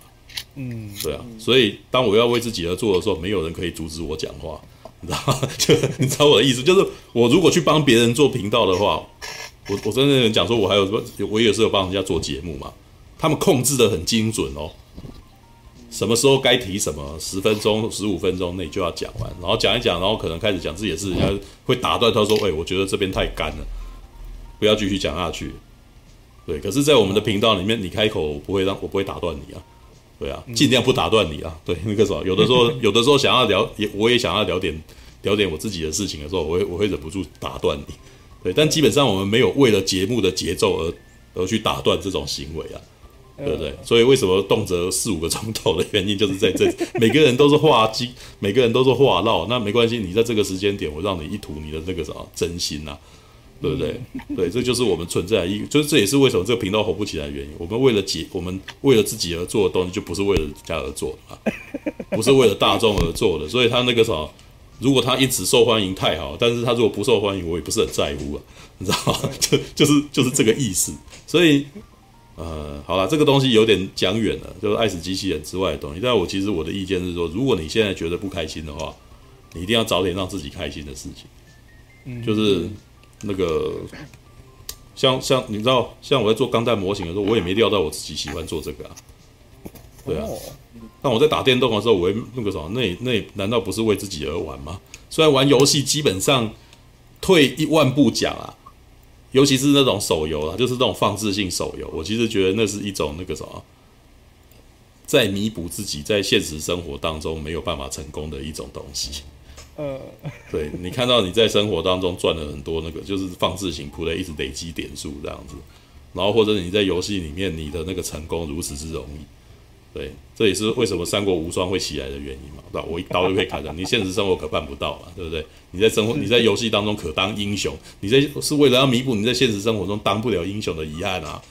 嗯，对啊，所以当我要为自己而做的时候，没有人可以阻止我讲话，你知道吗？[LAUGHS] 就你知道我的意思，就是我如果去帮别人做频道的话，我我真的讲说，我还有什么我也是有帮人家做节目嘛，他们控制得很精准哦。什么时候该提什么？十分钟、十五分钟内就要讲完，然后讲一讲，然后可能开始讲自己的事，人家会打断他说：“哎，我觉得这边太干了，不要继续讲下去。”对，可是，在我们的频道里面，你开口不会让我不会打断你啊，对啊，尽量不打断你啊。[LAUGHS] 对，那个时候有的时候 [LAUGHS] 有的时候想要聊，也我也想要聊点聊点我自己的事情的时候，我会我会忍不住打断你。对，但基本上我们没有为了节目的节奏而而去打断这种行为啊。对不对？所以为什么动辄四五个钟头的原因就是在这里。[LAUGHS] 每个人都是话机，每个人都是话唠。那没关系，你在这个时间点，我让你一吐你的那个什么真心呐，对不对？对，这就是我们存在的意义。就是这也是为什么这个频道火不起来的原因。我们为了解，我们为了自己而做的东西，就不是为了人家而做的啊，不是为了大众而做的。所以他那个什么，如果他因此受欢迎太好，但是他如果不受欢迎，我也不是很在乎啊，你知道吗？[LAUGHS] 就就是就是这个意思。所以。呃，好了，这个东西有点讲远了，就是爱死机器人之外的东西。但我其实我的意见是说，如果你现在觉得不开心的话，你一定要找点让自己开心的事情。嗯，就是那个像像你知道，像我在做钢弹模型的时候，我也没料到我自己喜欢做这个啊。对啊，但我在打电动的时候，我会那个什么，那那难道不是为自己而玩吗？虽然玩游戏基本上退一万步讲啊，尤其是那种手游啊，就是那种放置性手游，我其实觉得那是一种那个什么，在弥补自己在现实生活当中没有办法成功的一种东西。呃，对，你看到你在生活当中赚了很多那个，就是放置型 play 一直累积点数这样子，然后或者你在游戏里面你的那个成功如此之容易。对，这也是为什么三国无双会起来的原因嘛，对吧？我一刀就可以砍了，你现实生活可办不到嘛，对不对？你在生活，你在游戏当中可当英雄，你在是为了要弥补你在现实生活中当不了英雄的遗憾啊，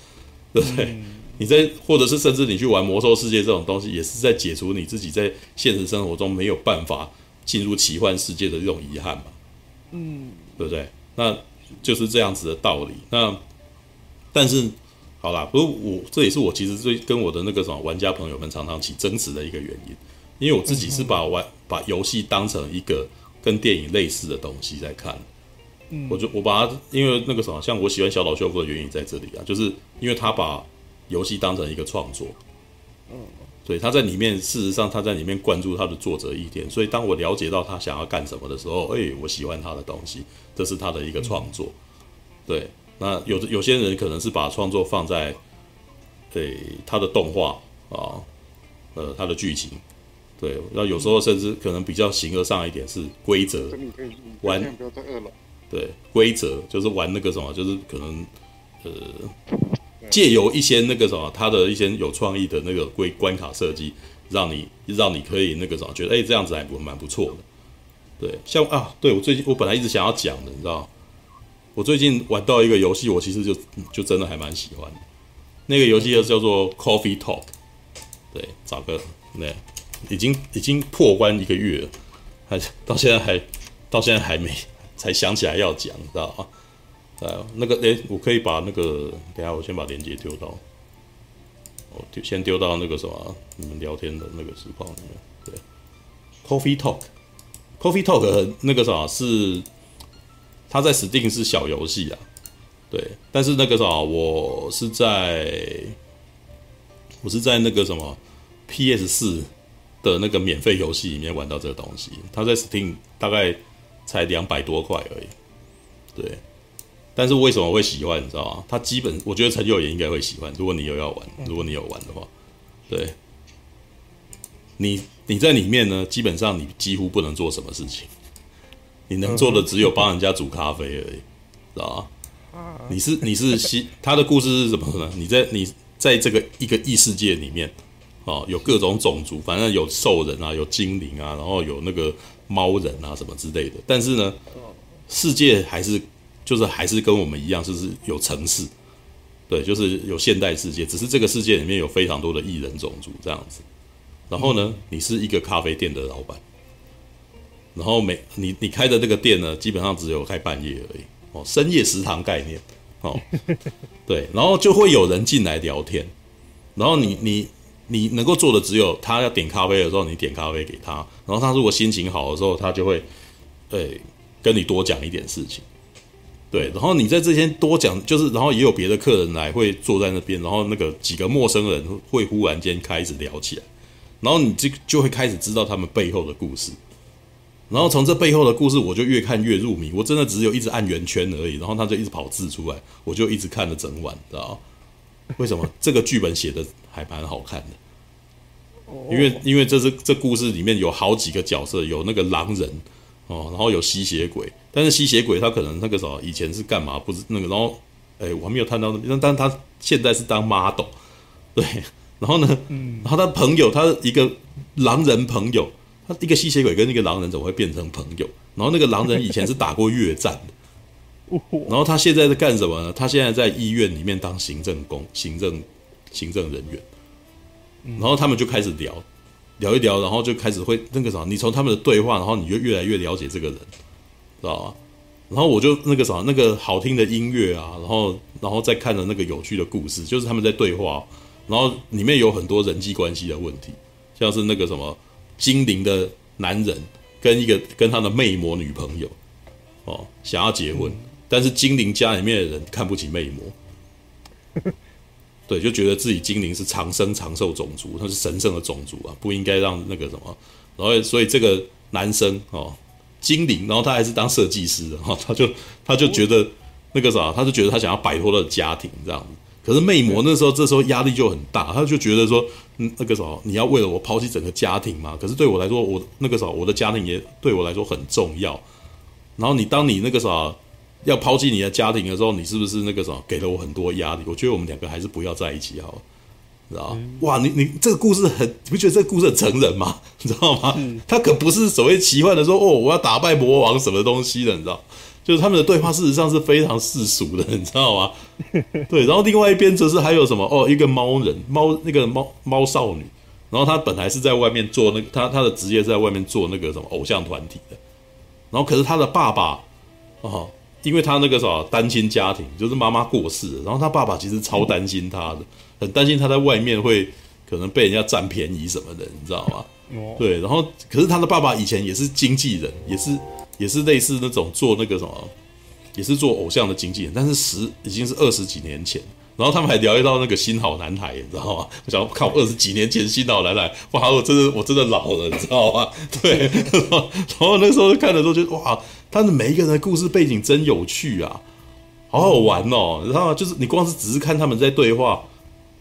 对不对？你在或者是甚至你去玩魔兽世界这种东西，也是在解除你自己在现实生活中没有办法进入奇幻世界的这种遗憾嘛，嗯，对不对？那就是这样子的道理。那但是。好啦，不过我这也是我其实最跟我的那个什么玩家朋友们常常起争执的一个原因，因为我自己是把玩把游戏当成一个跟电影类似的东西在看，嗯，我就我把它因为那个什么，像我喜欢小岛秀夫的原因在这里啊，就是因为他把游戏当成一个创作，嗯，所以他在里面事实上他在里面灌注他的作者意见，所以当我了解到他想要干什么的时候，哎，我喜欢他的东西，这是他的一个创作，对。那有的有些人可能是把创作放在，对他的动画啊，呃，他的剧情，对，那有时候甚至可能比较形而上一点是规则，玩，对，规则就是玩那个什么，就是可能呃，借由一些那个什么，他的一些有创意的那个规关卡设计，让你让你可以那个什么，觉得哎这样子还蛮不错的，对，像啊，对我最近我本来一直想要讲的，你知道。我最近玩到一个游戏，我其实就就真的还蛮喜欢的。那个游戏叫做 Coffee Talk，对，找个那已经已经破关一个月了，还到现在还到现在还没才想起来要讲，你知道吗？呃，那个诶，我可以把那个等下我先把链接丢到，我丢先丢到那个什么你们聊天的那个实况里面。对，Coffee Talk，Coffee Talk 那个啥是。他在 Steam 是小游戏啊，对，但是那个啥，我是在我是在那个什么 PS 四的那个免费游戏里面玩到这个东西。他在 Steam 大概才两百多块而已，对。但是为什么会喜欢？你知道吗？他基本我觉得陈友也应该会喜欢。如果你有要玩，如果你有玩的话，对，你你在里面呢，基本上你几乎不能做什么事情。你能做的只有帮人家煮咖啡而已，知道吗？你是你是西，他的故事是什么呢？你在你在这个一个异世界里面，哦，有各种种族，反正有兽人啊，有精灵啊，然后有那个猫人啊什么之类的。但是呢，世界还是就是还是跟我们一样，就是有城市，对，就是有现代世界，只是这个世界里面有非常多的异人种族这样子。然后呢，你是一个咖啡店的老板。然后每你你开的这个店呢，基本上只有开半夜而已。哦，深夜食堂概念。哦，对，然后就会有人进来聊天，然后你你你能够做的只有他要点咖啡的时候，你点咖啡给他，然后他如果心情好的时候，他就会对跟你多讲一点事情，对，然后你在这边多讲，就是然后也有别的客人来会坐在那边，然后那个几个陌生人会忽然间开始聊起来，然后你就就会开始知道他们背后的故事。然后从这背后的故事，我就越看越入迷。我真的只有一直按圆圈而已，然后他就一直跑字出来，我就一直看了整晚，知道吗？为什么？这个剧本写的还蛮好看的，因为因为这是这故事里面有好几个角色，有那个狼人哦，然后有吸血鬼，但是吸血鬼他可能那个时候以前是干嘛？不是那个，然后哎，我还没有看到那边，但他现在是当 model，对，然后呢，嗯然后他朋友，他一个狼人朋友。他一个吸血鬼跟一个狼人怎么会变成朋友？然后那个狼人以前是打过越战的，[LAUGHS] 然后他现在在干什么呢？他现在在医院里面当行政工、行政行政人员。然后他们就开始聊，聊一聊，然后就开始会那个啥，你从他们的对话，然后你就越来越了解这个人，知道吧？然后我就那个啥，那个好听的音乐啊，然后然后再看了那个有趣的故事，就是他们在对话，然后里面有很多人际关系的问题，像是那个什么精灵的男人跟一个跟他的魅魔女朋友哦想要结婚，但是精灵家里面的人看不起魅魔，对，就觉得自己精灵是长生长寿种族，他是神圣的种族啊，不应该让那个什么，然后所以这个男生哦。精灵，然后他还是当设计师的哈，他就他就觉得那个啥，他就觉得他想要摆脱他的家庭这样子。可是魅魔那时候这时候压力就很大，他就觉得说，嗯，那个啥，你要为了我抛弃整个家庭嘛？可是对我来说，我那个啥，我的家庭也对我来说很重要。然后你当你那个啥要抛弃你的家庭的时候，你是不是那个什么给了我很多压力？我觉得我们两个还是不要在一起好了。知道哇，你你这个故事很，你不觉得这个故事很成人吗？[LAUGHS] 你知道吗？他可不是所谓奇幻的说哦，我要打败魔王什么东西的，你知道？就是他们的对话事实上是非常世俗的，你知道吗？[LAUGHS] 对，然后另外一边则是还有什么哦，一个猫人猫那个猫猫少女，然后她本来是在外面做那个，他他的职业是在外面做那个什么偶像团体的，然后可是她的爸爸哦，因为他那个什么单亲家庭，就是妈妈过世了，然后他爸爸其实超担心他的。很担心他在外面会可能被人家占便宜什么的，你知道吗？对，然后可是他的爸爸以前也是经纪人，也是也是类似那种做那个什么，也是做偶像的经纪人，但是十已经是二十几年前。然后他们还聊一到那个新好男孩，你知道吗？我想看我二十几年前新好男孩，哇，我真的我真的老了，你知道吗？对，[LAUGHS] 然后那时候看的时候觉得哇，他的每一个人的故事背景真有趣啊，好好玩哦，你知道吗？就是你光是只是看他们在对话。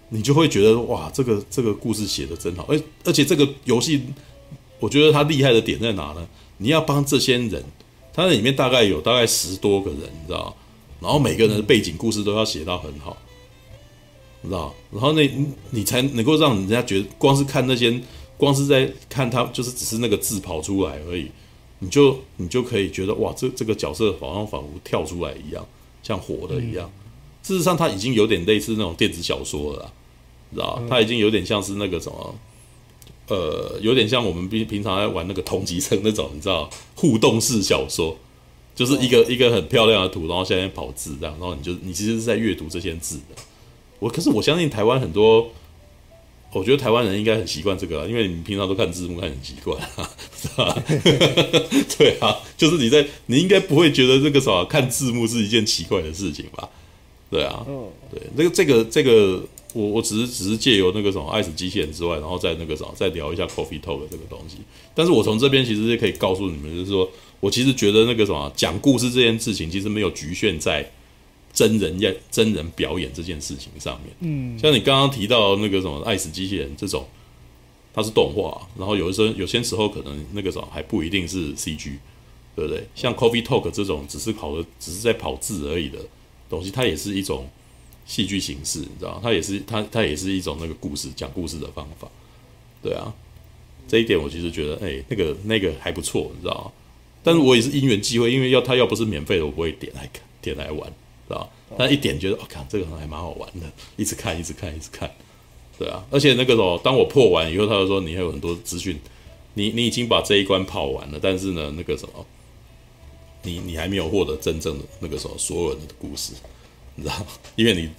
你就会觉得哇，这个这个故事写得真好，而而且这个游戏，我觉得它厉害的点在哪呢？你要帮这些人，它那里面大概有大概十多个人，你知道，然后每个人的背景故事都要写到很好，你知道，然后那你才能够让人家觉得，光是看那些，光是在看他，就是只是那个字跑出来而已，你就你就可以觉得哇，这这个角色好像仿佛跳出来一样，像活的一样。事实上，它已经有点类似那种电子小说了。知道，它已经有点像是那个什么，呃，有点像我们平平常在玩那个同级生那种，你知道，互动式小说，就是一个、哦、一个很漂亮的图，然后下面跑字这样，然后你就你其实是在阅读这些字的。我可是我相信台湾很多，我觉得台湾人应该很习惯这个，因为你平常都看字幕看很习惯，是吧？对啊，就是你在你应该不会觉得这个什么看字幕是一件奇怪的事情吧？对啊，对，那个这个这个。我我只是只是借由那个什么爱死机器人之外，然后再那个什么再聊一下 Coffee Talk 这个东西。但是我从这边其实是可以告诉你们，就是说我其实觉得那个什么讲故事这件事情，其实没有局限在真人演真人表演这件事情上面。嗯，像你刚刚提到那个什么爱死机器人这种，它是动画，然后有的时候有些时候可能那个什么还不一定是 CG，对不对？像 Coffee Talk 这种只是跑的只是在跑字而已的东西，它也是一种。戏剧形式，你知道，它也是它它也是一种那个故事讲故事的方法，对啊，这一点我其实觉得，哎、欸，那个那个还不错，你知道，但是我也是因缘际会，因为要它要不是免费的，我不会点来看，点来玩，知道，但一点觉得，哦，看这个还蛮好玩的，一直看，一直看，一直看，对啊，而且那个时候，当我破完以后，他就说你还有很多资讯，你你已经把这一关跑完了，但是呢，那个什么，你你还没有获得真正的那个什么所有人的故事。你知道，因为你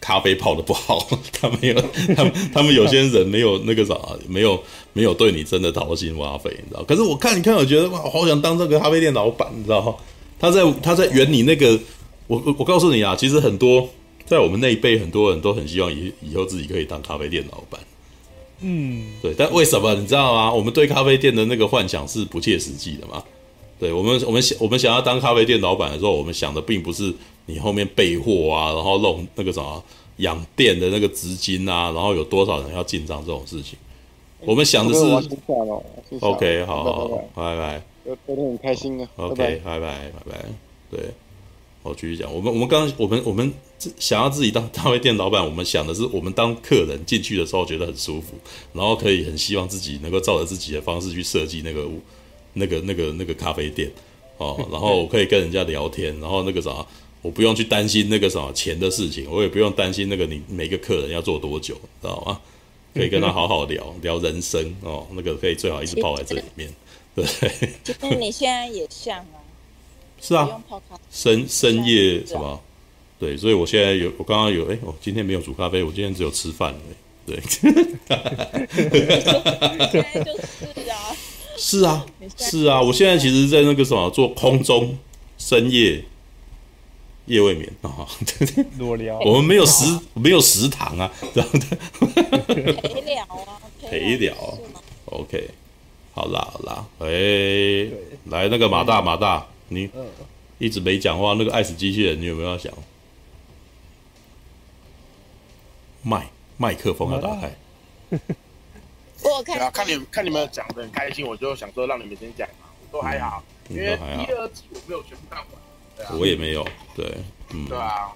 咖啡泡得不好，他没有，[LAUGHS] 他们他们有些人没有那个啥，没有没有对你真的掏心挖肺，你知道。可是我看一看，我觉得哇，好想当这个咖啡店老板，你知道他在他在圆你那个，我我告诉你啊，其实很多在我们那一辈，很多人都很希望以以后自己可以当咖啡店老板。嗯，对。但为什么你知道吗？我们对咖啡店的那个幻想是不切实际的嘛？对我们，我们想我们想要当咖啡店老板的时候，我们想的并不是。你后面备货啊，然后弄那个什么养店的那个资金啊，然后有多少人要进账这种事情，我们想的是。OK，好好，拜拜。聊得很开心啊。OK，拜拜拜拜。对，我继续讲。我们我们刚我们我们想要自己当咖啡店老板，我们想的是我们当客人进去的时候觉得很舒服，然后可以很希望自己能够照着自己的方式去设计那个那个那个那个咖啡店哦，然后我可以跟人家聊天，然后那个啥。我不用去担心那个什么钱的事情，我也不用担心那个你每个客人要做多久，知道吗？可以跟他好好聊聊人生哦，那个可以最好一直泡在这里面，对。其实你现在也像啊，是啊，深深夜什么？对，所以我现在有，我刚刚有，哎，我今天没有煮咖啡，我今天只有吃饭了。对，就是啊，是啊，是啊，我现在其实，在那个什么，做空中深夜夜未眠啊，裸聊，[LAUGHS] 我们没有食，没有食堂啊，这样的，陪聊啊，陪聊，OK。好啦好啦，哎、欸，来那个马大马大，你一直没讲话，那个爱死机器人，你有没有要讲？麦麦克风要打开。[LAUGHS] 我看，看你们看你们讲的很开心，我就想说让你们先讲嘛，都还好，嗯、因为第二集我没有全部看完，对啊，我也没有，对，嗯，对啊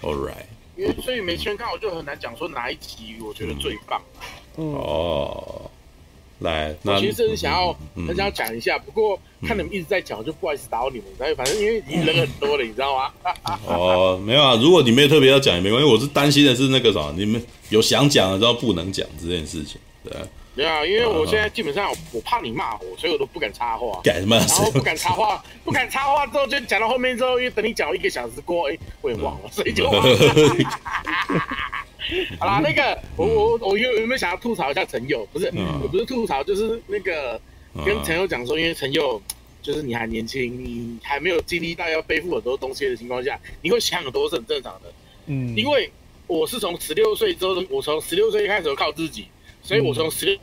，All right，因为所以没全看，我就很难讲说哪一集我觉得最棒，嗯，哦。来，我其实是想要很想要讲一下，不过看你们一直在讲，就不好意思打扰你们。反正因为已经人很多了，你知道吗？[LAUGHS] 哦，没有啊，如果你没有特别要讲也没关系。我是担心的是那个啥，你们有想讲的，然后不能讲这件事情，对啊。没有啊，因为我现在基本上我怕你骂我，所以我都不敢插话。敢骂？然后不敢插话，不敢插话之后就讲到后面之后，因为等你讲一个小时过，哎，我也忘了，所以就忘了。[LAUGHS] [LAUGHS] 好啦，那个我我我有有没有想要吐槽一下陈佑？不是，我不是吐槽，就是那个跟陈佑讲说，因为陈佑就是你还年轻，你还没有经历到要背负很多东西的情况下，你会想很多是很正常的。嗯，因为我是从十六岁之后，我从十六岁开始靠自己，所以我从十六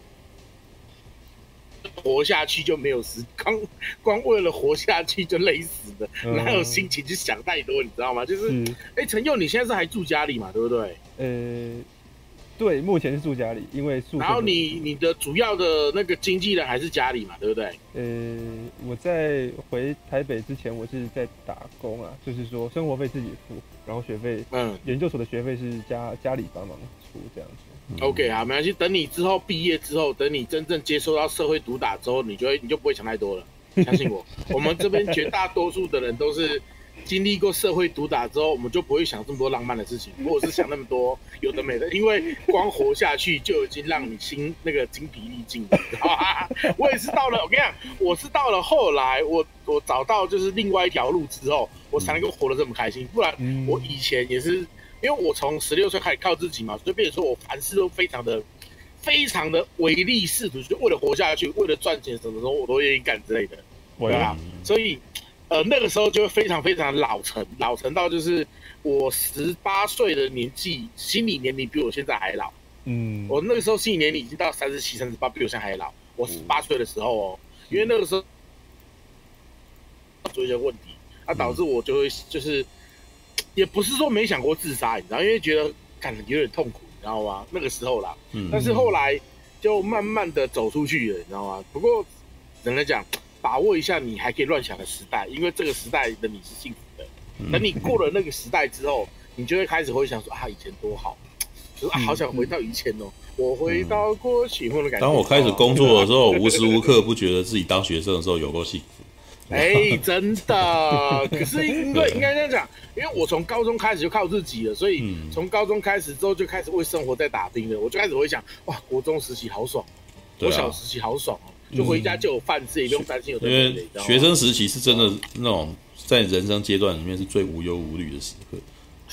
活下去就没有时光，[LAUGHS] 光为了活下去就累死的，哪有心情去想太多？你知道吗？就是，哎，陈佑，你现在是还住家里嘛？对不对？呃，对，目前是住家里，因为住。然后你你的主要的那个经纪人还是家里嘛，对不对？呃，我在回台北之前，我是在打工啊，就是说生活费自己付，然后学费，嗯，研究所的学费是家家里帮忙出这样子。嗯、OK 啊，没关系，等你之后毕业之后，等你真正接受到社会毒打之后，你就会你就不会想太多了，[LAUGHS] 相信我，我们这边绝大多数的人都是。经历过社会毒打之后，我们就不会想这么多浪漫的事情，[LAUGHS] 或者是想那么多有的没的，因为光活下去就已经让你心那个精疲力尽了？[LAUGHS] 我也是到了，我跟你讲，我是到了后来，我我找到就是另外一条路之后，我才能够活得这么开心。不然我以前也是，因为我从十六岁开始靠自己嘛，所以变成说我凡事都非常的、非常的唯利是图，就为了活下去，为了赚钱，什么时候我都愿意干之类的，对啊，所以。呃，那个时候就会非常非常老成，老成到就是我十八岁的年纪，心理年龄比我现在还老。嗯，我那个时候心理年龄已经到三十七、三十八，比我现在还老。我十八岁的时候哦，因为那个时候做一些问题，啊，导致我就会就是，也不是说没想过自杀，你知道，因为觉得感觉有点痛苦，你知道吗？那个时候啦，嗯但是后来就慢慢的走出去了，你知道吗？不过，怎么讲？把握一下你还可以乱想的时代，因为这个时代的你是幸福的。等你过了那个时代之后，你就会开始会想说啊，以前多好，就是啊，好想回到以前哦。我回到过去，或者感觉。当我开始工作的时候，无时无刻不觉得自己当学生的时候有够幸福。哎，真的。可是因为应该这样讲，因为我从高中开始就靠自己了，所以从高中开始之后就开始为生活在打拼了。我就开始会想，哇，国中时期好爽，国小时期好爽哦。就回家就有饭吃，也不用担心有。因为学生时期是真的那种在人生阶段里面是最无忧无虑的时刻，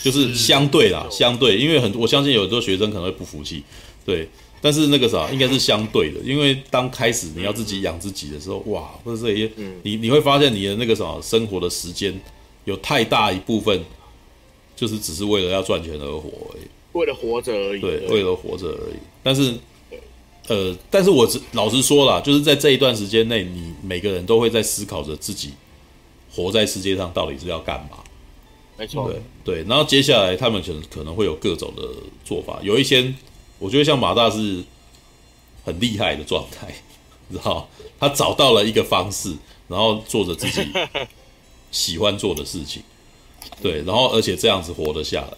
就是相对啦，相对，因为很我相信有很多学生可能会不服气，对，但是那个啥应该是相对的，因为当开始你要自己养自己的时候，哇，或者这些，你你会发现你的那个什么生活的时间有太大一部分就是只是为了要赚钱而活而已，为了活着而已，对，为了活着而已，但是。呃，但是我老实说啦，就是在这一段时间内，你每个人都会在思考着自己活在世界上到底是要干嘛。没错，对对。然后接下来他们可能可能会有各种的做法，有一些我觉得像马大是很厉害的状态，[LAUGHS] 你知道，他找到了一个方式，然后做着自己喜欢做的事情，对，然后而且这样子活得下来，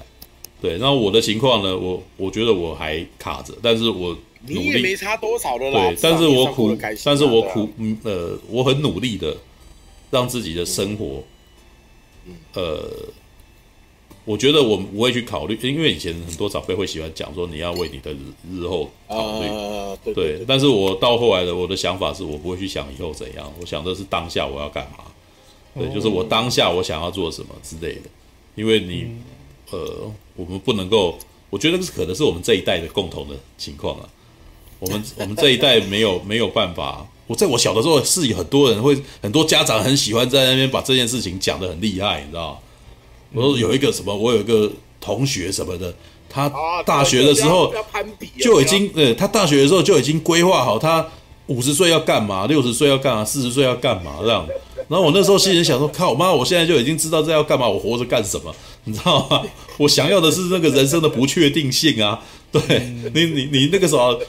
对。然后我的情况呢，我我觉得我还卡着，但是我。你也没差多少的啦。对，但是我苦，但是我苦，嗯，呃，我很努力的让自己的生活，呃，我觉得我不会去考虑，因为以前很多长辈会喜欢讲说你要为你的日日后考虑，对，但是我到后来的我的想法是我不会去想以后怎样，我想的是当下我要干嘛，对，就是我当下我想要做什么之类的，因为你，呃，我们不能够，我觉得是可能是我们这一代的共同的情况啊。我们 [LAUGHS] 我们这一代没有没有办法。我在我小的时候是有很多人会，很多家长很喜欢在那边把这件事情讲得很厉害，你知道？我说有一个什么，我有一个同学什么的，他大学的时候就已经，呃，他大学的时候就已经规划好，他五十岁要干嘛，六十岁要干嘛，四十岁要干嘛这样。然后我那时候心里想说，靠妈，我现在就已经知道这要干嘛，我活着干什么，[LAUGHS] 你知道吗？我想要的是那个人生的不确定性啊。对你，你你那个时候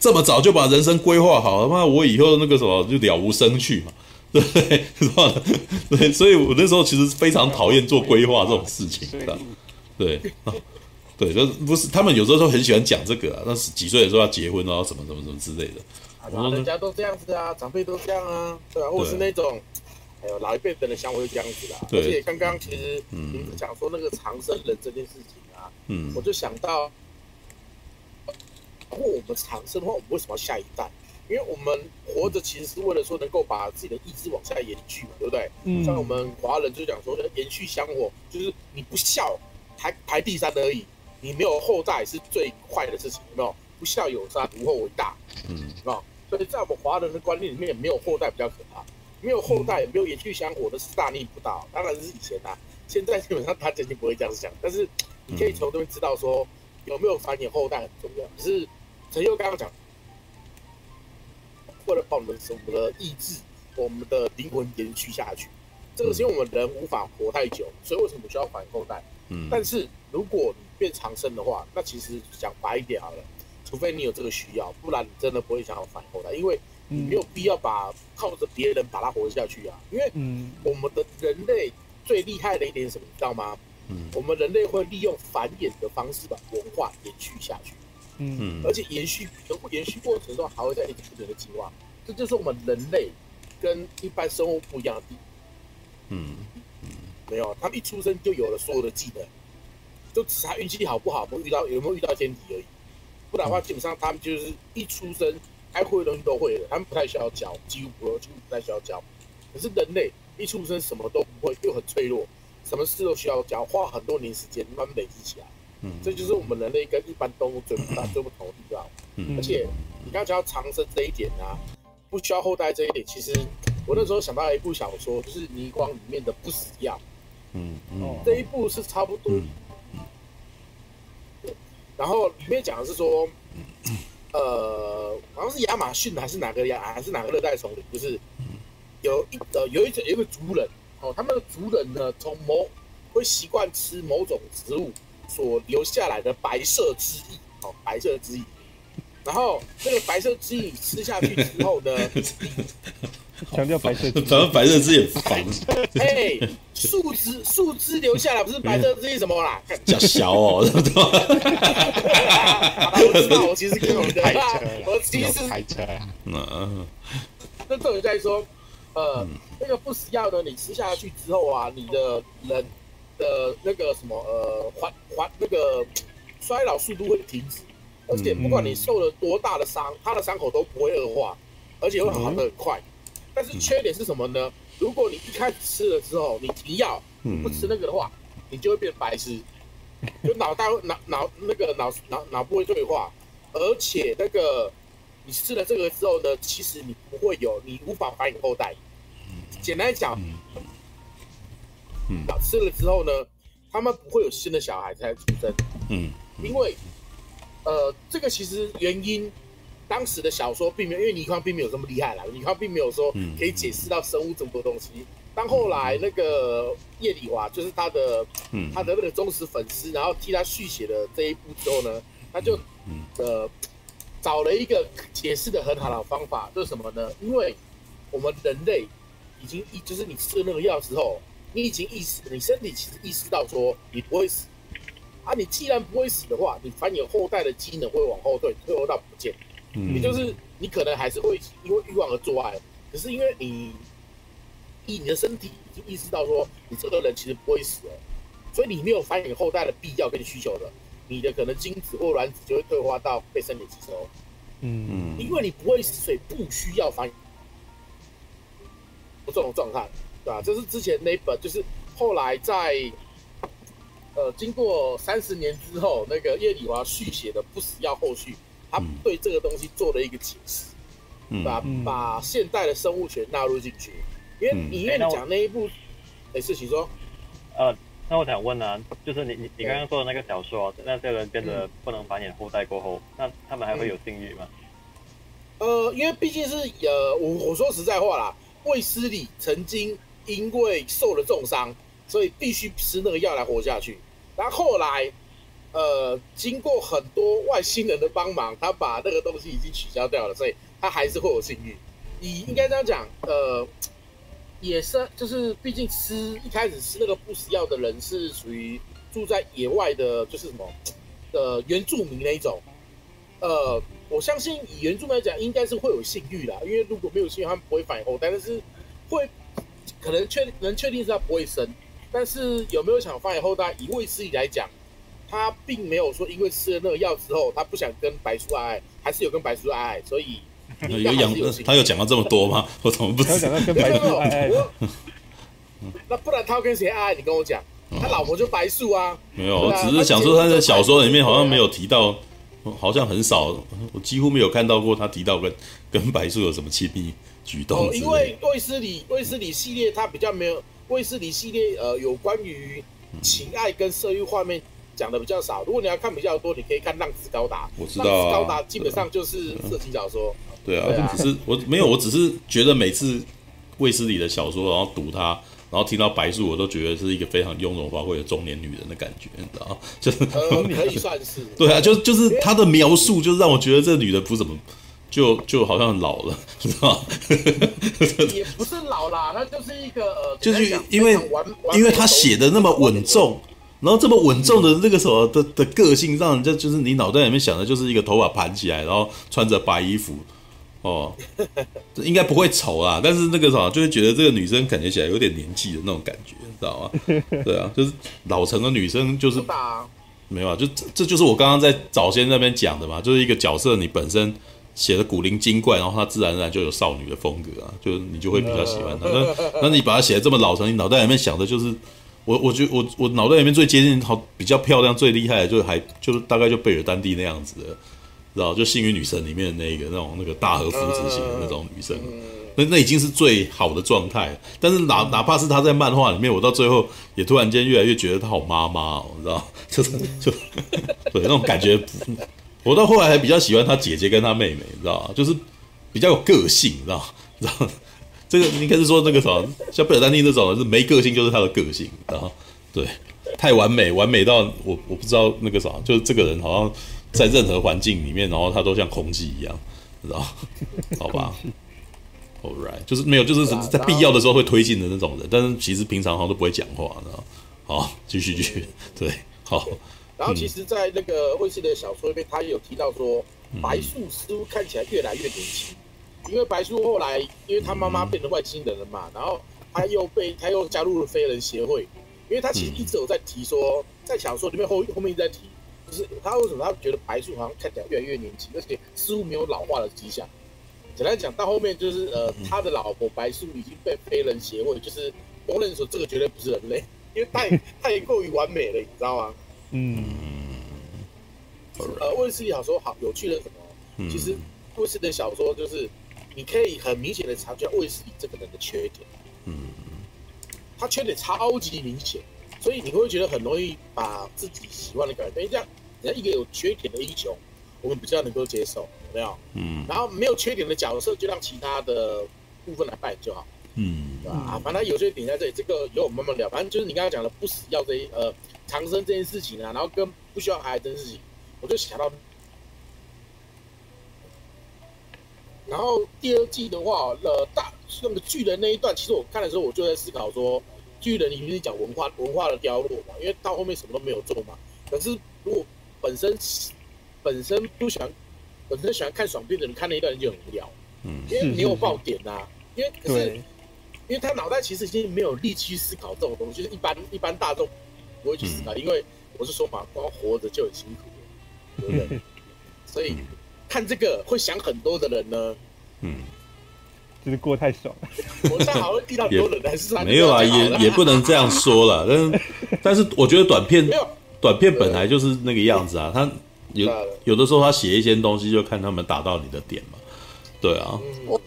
这么早就把人生规划好，他妈我以后那个什么就了无生趣嘛。对，是吧？对，所以我那时候其实非常讨厌做规划这种事情的。对，对，就是不是他们有时候都很喜欢讲这个啊，那是几岁的时候要结婚啊，什么什么什么之类的。啊，人家都这样子啊，长辈都这样啊，对啊，或者是那种，还有老一辈的人像我就这样子啦。而且刚刚其实你们讲说那个长生人这件事情啊，嗯，我就想到，如果我们长生的话，我们为什么要下一代？因为我们活着其实是为了说能够把自己的意志往下延续嘛，对不对？嗯。像我们华人就讲说延续香火，就是你不孝排排第三而已，你没有后代是最坏的事情，有没有？不孝有三，无后为大。嗯。啊，所以在我们华人的观念里面，没有后代比较可怕，没有后代也没有延续香火的是大逆不道。当然是以前啊，现在基本上他肯定不会这样想。但是你可以从这边知道说有没有繁衍后代很重要。可是陈佑刚刚讲。为了把我们的我们的意志、我们的灵魂延续下去，这个是因为我们人无法活太久，所以为什么需要繁衍后代？嗯，但是如果你变长生的话，那其实讲白一点好了，除非你有这个需要，不然你真的不会想要繁衍后代，因为你没有必要把靠着别人把它活下去啊。因为我们的人类最厉害的一点是什么，你知道吗？嗯，我们人类会利用繁衍的方式把文化延续下去。嗯，而且延续，延续过程中还会再一直不停的进化，这就是我们人类跟一般生物不一样的地方。嗯嗯，没有，他们一出生就有了所有的技能，就只是他运气好不好，不遇到有没有遇到天敌而已。不然的话，基本上他们就是一出生该会的东西都会了，他们不太需要教，几乎不几乎不太需要教。可是人类一出生什么都不会，又很脆弱，什么事都需要教，花很多年时间慢慢累积起来。嗯，这就是我们人类跟一般动物最不大、最不同的地方。嗯，而且你刚刚讲到长生这一点啊，不需要后代这一点，其实我那时候想到一部小说，就是倪光里面的《不死药》。嗯嗯，这一部是差不多。嗯。然后里面讲的是说，呃，好像是亚马逊还是哪个亚，还是哪个热带丛林，就是有一呃有一种有一个族人哦，他们的族人呢，从某会习惯吃某种植物。所留下来的白色之液，哦，白色之液，然后那个白色之液吃下去之后呢，[LAUGHS] 强调白色，反正白色之翼烦。哎，树枝树枝留下来不是白色之液什么啦？[LAUGHS] 叫小哦，[LAUGHS] 我知道，我其实跟我的，我其实，嗯，那这种在说，呃，那个不死药呢，你吃下去之后啊，你的人。的那个什么呃，缓缓那个衰老速度会停止，而且不管你受了多大的伤，它的伤口都不会恶化，而且会好的很快。但是缺点是什么呢？如果你一开始吃了之后，你停药，不吃那个的话，你就会变白痴，就脑袋 [LAUGHS] 脑脑那个脑脑脑部会退化，而且那个你吃了这个之后呢，其实你不会有，你无法繁衍后代。简单讲。嗯，吃了之后呢，他们不会有新的小孩才出生。嗯，因为，呃，这个其实原因，当时的小说并没有，因为倪匡并没有这么厉害啦，倪匡并没有说可以解释到生物这么多东西。当后来那个叶礼华就是他的，嗯，他的那个忠实粉丝，然后替他续写了这一部之后呢，他就，呃，找了一个解释的很好的方法，就是什么呢？因为我们人类已经一，就是你吃了那个药之后。你已经意识，你身体其实意识到说你不会死啊！你既然不会死的话，你繁衍后代的机能会往后退，退后到不见。嗯，也就是你可能还是会因为欲望而做爱，可是因为你以你的身体已经意识到说你这个人其实不会死了，所以你没有繁衍后代的必要跟需求了，你的可能精子或卵子就会退化到被身体吸收。嗯嗯，因为你不会死，所以不需要繁衍这种状态。对吧？这是之前那一本，就是后来在呃经过三十年之后，那个叶礼华续写的《不死药》后续，他对这个东西做了一个解释，嗯、把把现代的生物学纳入进去。因为你因为你讲那一部，哎，事情说，呃，那我想问呢、啊，就是你你你刚刚说的那个小说，那些人变得不能繁衍后代过后，那他们还会有性欲吗？呃，因为毕竟是呃，我我说实在话啦，卫斯理曾经因为受了重伤，所以必须吃那个药来活下去。然后后来，呃，经过很多外星人的帮忙，他把那个东西已经取消掉了，所以他还是会有性欲。你应该这样讲，呃。也是，就是毕竟吃一开始吃那个不死药的人是属于住在野外的，就是什么呃原住民那一种。呃，我相信以原住民来讲，应该是会有性欲的，因为如果没有性欲，他们不会反后代，但是会可能确能确定是他不会生，但是有没有想繁衍后代？以卫斯理来讲，他并没有说因为吃了那个药之后，他不想跟白叔爱爱，还是有跟白叔爱爱，所以。[LAUGHS] 有养，他有讲到这么多吗？我怎么不知道？他讲到跟白素爱爱。[LAUGHS] 那不然他要跟谁爱爱？你跟我讲，他老婆就白素啊。没有，我只是想说他在小说里面好像没有提到，好像很少，我几乎没有看到过他提到跟 [LAUGHS] 跟白素有什么亲密举动。哦因为卫斯理卫斯理系列他比较没有卫斯理系列呃有关于情爱跟色欲画面讲的比较少。如果你要看比较多，你可以看《浪子高达》。我知道，《浪子高达》基本上就是色情小说。对啊，只是我没有，我只是觉得每次卫斯理的小说，然后读它，然后听到白素，我都觉得是一个非常雍容华贵的中年女人的感觉，你知道吗？[LAUGHS] 就是可以算是。[LAUGHS] 对啊，就就是她的描述，就是让我觉得这女的不怎么，就就好像老了，知道吗？[LAUGHS] 也不是老啦，她就是一个呃，就是因为因为她写的那么稳重，然后这么稳重的那个什么的的个性，让人家就是你脑袋里面想的就是一个头发盘起来，然后穿着白衣服。哦，应该不会丑啊，但是那个啥，就会觉得这个女生感觉起来有点年纪的那种感觉，你知道吗？[LAUGHS] 对啊，就是老成的女生，就是没有啊，就这这就是我刚刚在早先那边讲的嘛，就是一个角色你本身写的古灵精怪，然后她自然而然就有少女的风格啊，就你就会比较喜欢她。那那你把她写的这么老成，你脑袋里面想的就是我，我觉得我我脑袋里面最接近好比较漂亮、最厉害的，就还就是大概就贝尔丹蒂那样子的。知道就幸运女神里面的那个那种那个大和福子型的那种女生，那那已经是最好的状态。但是哪哪怕是她在漫画里面，我到最后也突然间越来越觉得她好妈妈哦，你知道，[LAUGHS] 就是就 [LAUGHS] 对那种感觉。我到后来还比较喜欢她姐姐跟她妹妹，你知道就是比较有个性，你知道知道这个应该是说那个什么，像贝尔丹妮那种是没个性就是她的个性，然后对太完美，完美到我我不知道那个啥，就是这个人好像。在任何环境里面，然后他都像空气一样，知道？[LAUGHS] 好吧，All right，就是没有，就是在必要的时候会推进的那种人，但是其实平常好像都不会讲话，知道？好，[LAUGHS] 继续继续，对，好。然后其实，在那个卫斯理的小说里面，他也有提到说，白素似乎看起来越来越年轻，因为白素后来，因为他妈妈变成外星人了嘛，然后他又被他又加入了飞人协会，因为他其实一直有在提说，在小说里面后后面一直在提。就是他为什么他觉得白素好像看起来越来越年轻，而且似乎没有老化的迹象。简单讲，到后面就是呃，他的老婆白素已经被非人协会就是公认说这个绝对不是人类，[LAUGHS] 因为太 [LAUGHS] 太过于完美了，你知道吗？嗯。呃，卫斯理小说好有趣的什么？其实卫斯理的小说就是你可以很明显的察觉卫斯理这个人的缺点。嗯。他缺点超级明显。所以你会觉得很容易把自己喜欢的改变，这样，人家一个有缺点的英雄，我们比较能够接受，有没有？嗯。然后没有缺点的角色，就让其他的部分来扮演就好。嗯。对吧？啊，反正有些点在这里，这个由我们慢慢聊。反正就是你刚刚讲的不死药这一呃长生这件事情啊，然后跟不需要孩子的事情，我就想到。然后第二季的话，呃，大那个巨人那一段，其实我看的时候，我就在思考说。巨人，你不是讲文化文化的凋落嘛？因为到后面什么都没有做嘛。可是如果本身本身不喜欢，本身喜欢看爽片的人看那一段就很无聊。嗯，因为没有爆点呐、啊。因为可是，因为他脑袋其实已经没有力气思考这种东西，就是一般一般大众不会去思考。因为我是说嘛，光活着就很辛苦了，对不对？[LAUGHS] 所以看这个会想很多的人呢，嗯，就是过太爽了。我这样好像遇到多人，还是没有啊，也也不能这样说了。但是但是我觉得短片短片本来就是那个样子啊，他有有的时候他写一些东西，就看他们打到你的点嘛。对啊。我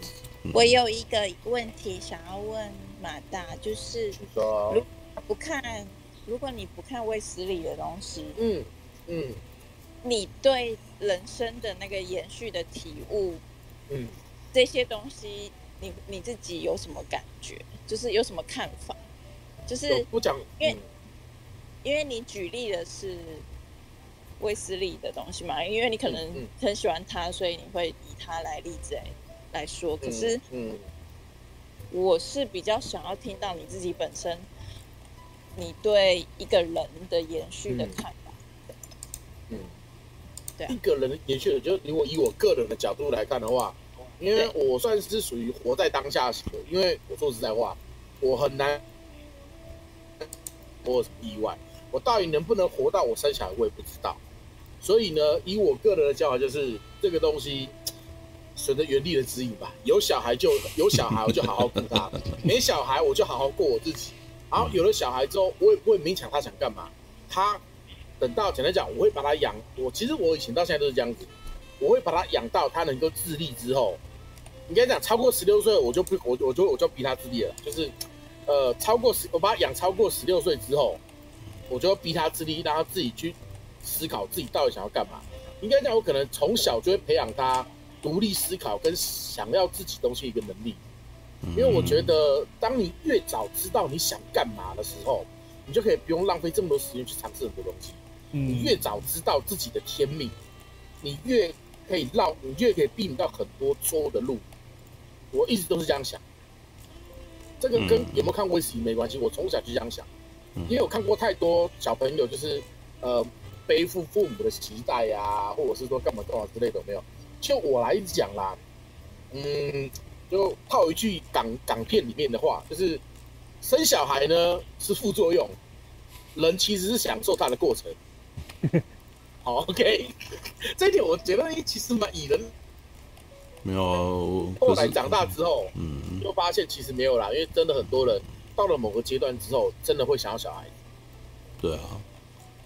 我有一个问题想要问马大，就是如不看，如果你不看卫斯理的东西，嗯嗯，你对人生的那个延续的体悟，嗯，这些东西，你你自己有什么感觉？就是有什么看法？就是不讲，因为因为你举例的是卫斯利的东西嘛，因为你可能很喜欢他，所以你会以他来例子来来说。可是，嗯，我是比较想要听到你自己本身，你对一个人的延续的看法。嗯。对一个人的延续，就如果以我个人的角度来看的话，因为我算是属于活在当下型的，因为我说实在话，我很难，我意外，我到底能不能活到我生小孩，我也不知道。所以呢，以我个人的教法，就是这个东西 [TSK] 随着原地的指引吧。有小孩就有小孩，我就好好顾他；[LAUGHS] 没小孩，我就好好过我自己。然后有了小孩之后，我也不会勉强他想干嘛，他。等到简单讲，我会把他养。我其实我以前到现在都是这样子，我会把他养到他能够自立之后。应该讲超过十六岁，我就不我我就我就逼他自立了。就是，呃，超过十，我把他养超过十六岁之后，我就要逼他自立，让他自己去思考自己到底想要干嘛。应该讲，我可能从小就会培养他独立思考跟想要自己东西一个能力。因为我觉得，当你越早知道你想干嘛的时候，你就可以不用浪费这么多时间去尝试很多东西。你越早知道自己的天命，你越可以绕，你越可以避免到很多错误的路。我一直都是这样想，这个跟有没有看过卫斯没关系。我从小就这样想，因为我看过太多小朋友就是呃背负父母的期待呀、啊，或者是说干嘛干嘛之类的，没有。就我来讲啦，嗯，就套一句港港片里面的话，就是生小孩呢是副作用，人其实是享受它的过程。[LAUGHS] 好，OK，这一点我觉得其实蛮以人。没有，后来长大之后，嗯，就发现其实没有啦，因为真的很多人到了某个阶段之后，真的会想要小孩。对啊，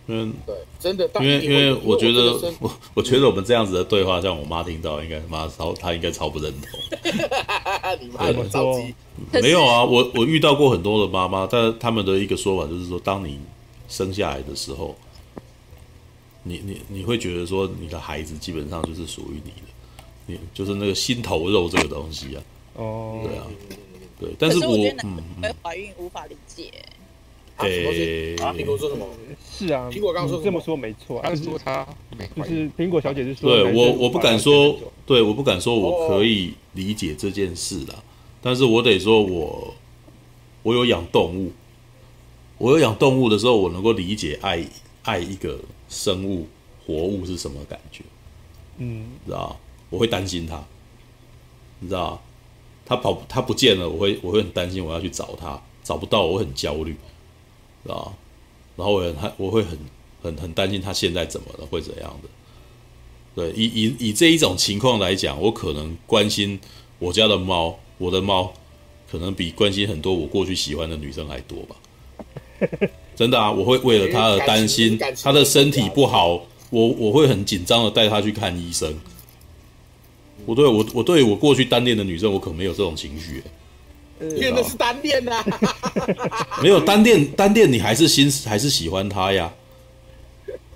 因为对，真的，因为因为我觉得我我觉得我们这样子的对话，像我妈听到，应该妈超她应该超不认同。[LAUGHS] 你妈那么着急？没有啊，我我遇到过很多的妈妈，但他们的一个说法就是说，当你生下来的时候。你你你会觉得说你的孩子基本上就是属于你的，你就是那个心头肉这个东西啊。哦，对啊，对。但是我嗯，没怀孕无法理解。诶啊，苹果说什么？是啊，苹果刚刚说这么说没错，但是说他就是苹果小姐是说，对我我不敢说，对我不敢说我可以理解这件事啦，但是我得说我我有养动物，我有养动物的时候，我能够理解爱爱一个。生物活物是什么感觉？嗯，知道？我会担心他，你知道？他跑，他不见了，我会，我会很担心，我要去找他，找不到，我会很焦虑，知道？然后我很，我会很，很，很担心他现在怎么了，会怎样的？对，以以以这一种情况来讲，我可能关心我家的猫，我的猫可能比关心很多我过去喜欢的女生还多吧。[LAUGHS] 真的啊，我会为了他而担心，他的身体不好，我我会很紧张的带他去看医生。我对我我对我过去单恋的女生，我可没有这种情绪。因为那是单恋呐，[LAUGHS] 没有单恋，单恋你还是心还是喜欢她呀？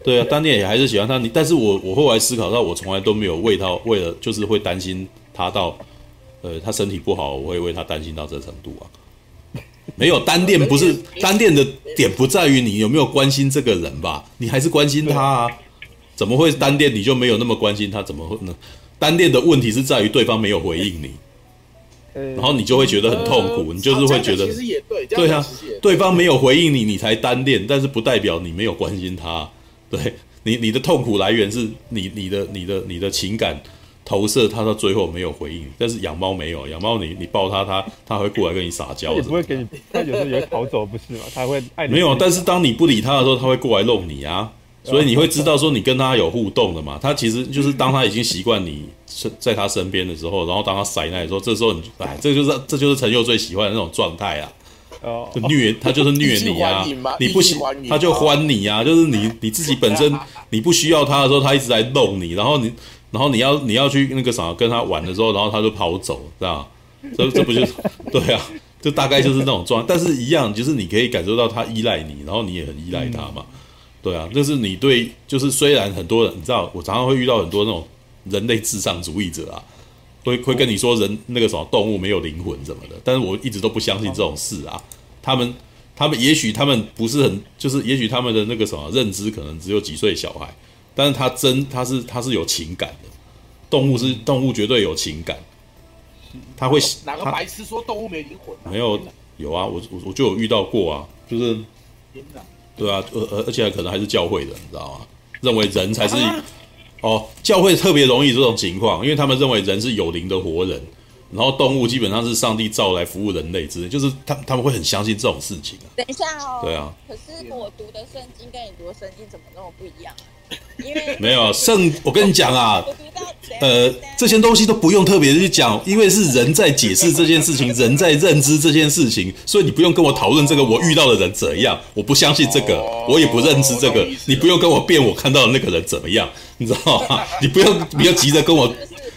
对啊，单恋也还是喜欢她。你，但是我我后来思考到，我从来都没有为她为了就是会担心她到，呃，她身体不好，我会为她担心到这程度啊。没有单恋，不是单恋的点不在于你有没有关心这个人吧？你还是关心他啊？怎么会单恋你就没有那么关心他？怎么会呢？单恋的问题是在于对方没有回应你，然后你就会觉得很痛苦，你就是会觉得，对啊，对方没有回应你，你才单恋，但是不代表你没有关心他。对你，你的痛苦来源是你你的你的你的情感。投射他到最后没有回应，但是养猫没有，养猫你你抱它，它它会过来跟你撒娇，也不会给你，它有时候也会逃走，不是吗？它会爱你。没有，但是当你不理它的时候，它会过来弄你啊，所以你会知道说你跟他有互动的嘛。他其实就是当他已经习惯你在他身边的时候，然后当他塞那的时候，这时候你哎，这就是这就是陈佑最喜欢的那种状态啊。哦，就虐他就是虐你啊，你不喜他就欢你啊，就是你你自己本身 [LAUGHS] 你不需要他的时候，他一直在弄你，然后你然后你要你要去那个啥跟他玩的时候，然后他就跑走，知道这这不就是 [LAUGHS] 对啊？就大概就是那种状态，但是一样就是你可以感受到他依赖你，然后你也很依赖他嘛，对啊，就是你对就是虽然很多人你知道，我常常会遇到很多那种人类至上主义者啊。会会跟你说人那个什么动物没有灵魂什么的，但是我一直都不相信这种事啊。他们他们也许他们不是很就是也许他们的那个什么认知可能只有几岁小孩，但是他真他是他是有情感的，动物是动物绝对有情感，他会哪个白痴说动物没灵魂？没有有啊，我我我就有遇到过啊，就是对啊，而而而且可能还是教会的，你知道吗？认为人才是。哦，教会特别容易这种情况，因为他们认为人是有灵的活人，然后动物基本上是上帝造来服务人类之类，就是他他们会很相信这种事情啊。等一下哦，对啊。可是我读的圣经跟你读的圣经怎么那么不一样啊？因为没有圣，我跟你讲啊，呃，这些东西都不用特别去讲，因为是人在解释这件事情，[LAUGHS] 人在认知这件事情，所以你不用跟我讨论这个我遇到的人怎样，我不相信这个，我也不认知这个，你不用跟我辩我看到的那个人怎么样，你知道吗？[LAUGHS] 你不要不要急着跟我，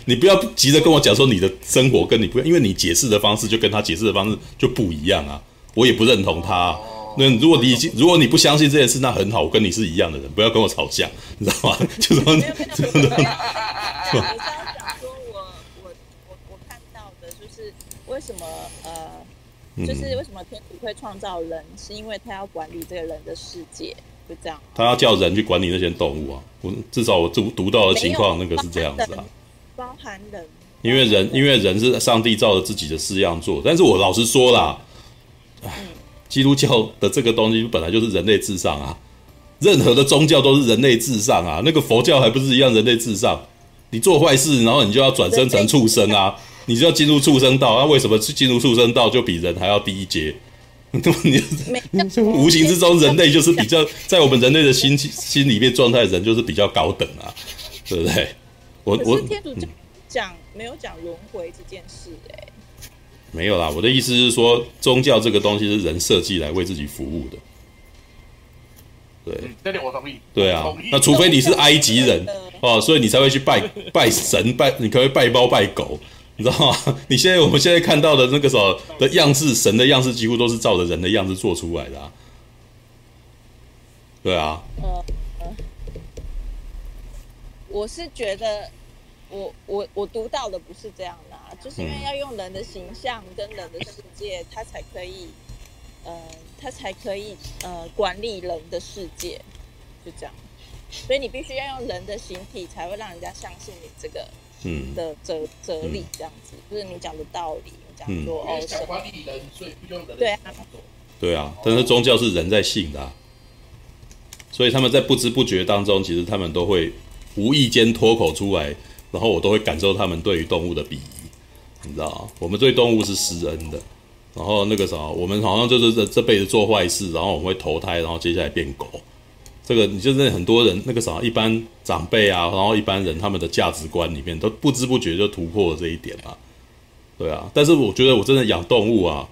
你不要急着跟我讲说你的生活跟你不，因为你解释的方式就跟他解释的方式就不一样啊，我也不认同他。那如果你已经如果你不相信这件事，那很好，我跟你是一样的人，不要跟我吵架，你知道吗？[LAUGHS] 就是说，真的。你刚刚讲说我我我我看到的就是为什么呃，就是为什么天主会创造人，是因为他要管理这个人的世界，就这样。他要叫人去管理那些动物啊，我至少我读读到的情况，那个是这样子啊。包含人，因为人因为人是上帝照着自己的式样做，但是我老实说啦，嗯基督教的这个东西本来就是人类至上啊，任何的宗教都是人类至上啊，那个佛教还不是一样人类至上？你做坏事，然后你就要转生成畜生啊，你就要进入畜生道，那、啊、为什么进入畜生道就比人还要低一阶？[LAUGHS] 你无形之中人类就是比较在我们人类的心心里面状态，人就是比较高等啊，对不对？我我天主讲没有讲轮回这件事哎、欸。没有啦，我的意思是说，宗教这个东西是人设计来为自己服务的。对，这点我同意。对啊，那除非你是埃及人 [LAUGHS] 哦，所以你才会去拜 [LAUGHS] 拜神，拜你可以拜猫拜狗，[LAUGHS] 你知道吗？你现在我们现在看到的那个什么的样式，神的样式几乎都是照着人的样子做出来的啊。对啊。呃，我是觉得。我我我读到的不是这样就是因为要用人的形象跟人的世界，他才可以，呃，他才可以呃管理人的世界，就这样。所以你必须要用人的形体，才会让人家相信你这个嗯。的哲哲理这样子，就是你讲的道理，你讲说哦，想管理人，所以不用人对啊，对啊，但是宗教是人在信的，啊，所以他们在不知不觉当中，其实他们都会无意间脱口出来。然后我都会感受他们对于动物的鄙夷，你知道我们对动物是施恩的，然后那个啥，我们好像就是这这辈子做坏事，然后我们会投胎，然后接下来变狗。这个你就是很多人那个啥，一般长辈啊，然后一般人他们的价值观里面都不知不觉就突破了这一点嘛。对啊，但是我觉得我真的养动物啊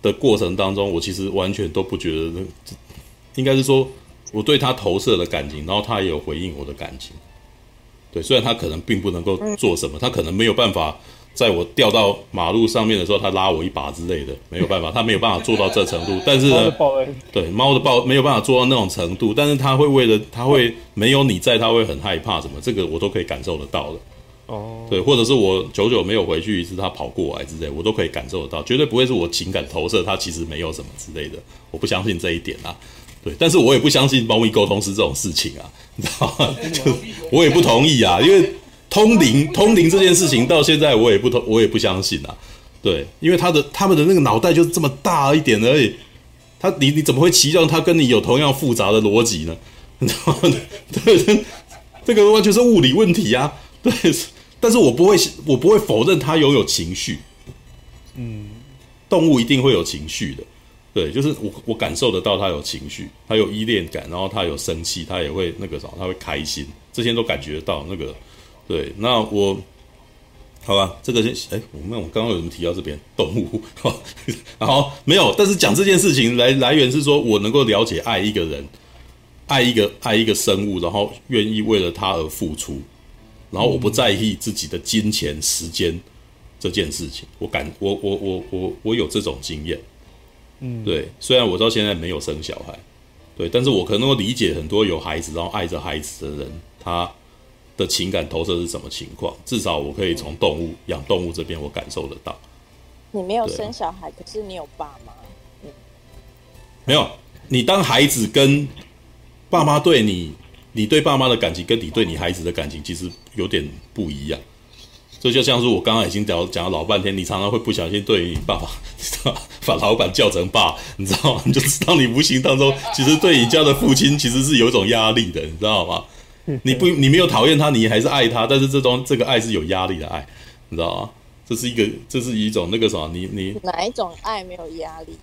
的过程当中，我其实完全都不觉得，应该是说我对他投射的感情，然后他也有回应我的感情。对，虽然他可能并不能够做什么，他可能没有办法在我掉到马路上面的时候，他拉我一把之类的，没有办法，[LAUGHS] 他没有办法做到这程度。但是呢，对猫的抱没有办法做到那种程度，但是他会为了他会没有你在，他会很害怕什么，这个我都可以感受得到的。哦，对，或者是我久久没有回去一次，他跑过来之类，我都可以感受得到，绝对不会是我情感投射，他其实没有什么之类的，我不相信这一点啊。对，但是我也不相信猫咪沟通是这种事情啊，你知道吗？[LAUGHS] 就我也不同意啊，因为通灵通灵这件事情到现在我也不通，我也不相信啊。对，因为他的他们的那个脑袋就这么大一点而已，他你你怎么会期望他跟你有同样复杂的逻辑呢？你知道吗？对，这个完全是物理问题啊。对，但是我不会我不会否认他拥有情绪。嗯，动物一定会有情绪的。对，就是我我感受得到他有情绪，他有依恋感，然后他有生气，他也会那个什么，他会开心，这些都感觉到那个。对，那我好吧，这个先哎，我们我刚刚有什么提到这边动物，然后没有，但是讲这件事情来来源是说我能够了解爱一个人，爱一个爱一个生物，然后愿意为了他而付出，然后我不在意自己的金钱时间这件事情，我感我我我我我有这种经验。嗯，对，虽然我到现在没有生小孩，对，但是我可能会理解很多有孩子然后爱着孩子的人，他的情感投射是什么情况。至少我可以从动物养动物这边我感受得到。你没有生小孩，可是你有爸妈。嗯，没有，你当孩子跟爸妈对你，你对爸妈的感情跟你对你孩子的感情其实有点不一样。这就像是我刚刚已经讲讲了老半天，你常常会不小心对你爸爸，你知道把老板叫成爸，你知道吗？你就知道你无形当中其实对你家的父亲其实是有一种压力的，你知道吗？[LAUGHS] 你不，你没有讨厌他，你还是爱他，但是这种这个爱是有压力的爱，你知道吗？这是一个，这是一种那个什么，你你哪一种爱没有压力？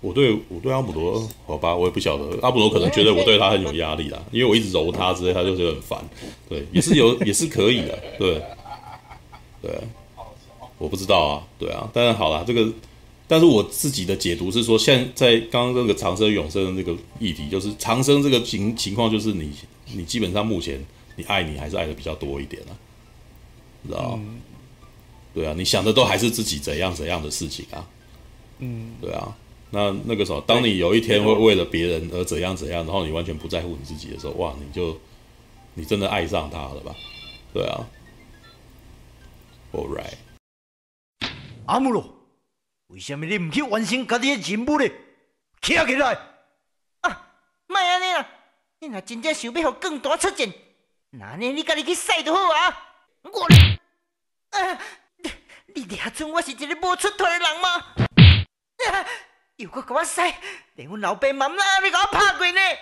我对我对阿姆罗，好吧，我也不晓得。阿姆罗可能觉得我对他很有压力啦，因为我一直揉他之类，他就觉得很烦。对，也是有，[LAUGHS] 也是可以的。对，对，我不知道啊，对啊。但是好啦，这个，但是我自己的解读是说，现在刚刚这个长生永生的那个议题，就是长生这个情情况，就是你你基本上目前你爱你还是爱的比较多一点啊，知道？对啊，你想的都还是自己怎样怎样的事情啊，嗯，对啊。那那个时候，当你有一天会为了别人而怎样怎样，然后你完全不在乎你自己的时候，哇，你就你真的爱上他了吧？对啊。All right。阿姆罗，为什么你唔去完成家己的任务呢？起来起来！啊，卖安尼啦！你若真正想要互更大出战，那呢你家己去使就好啊！我，啊，你你俩准我是一个无出头的人吗？啊又搁给我使，连阮老爸妈妈你给我拍过呢！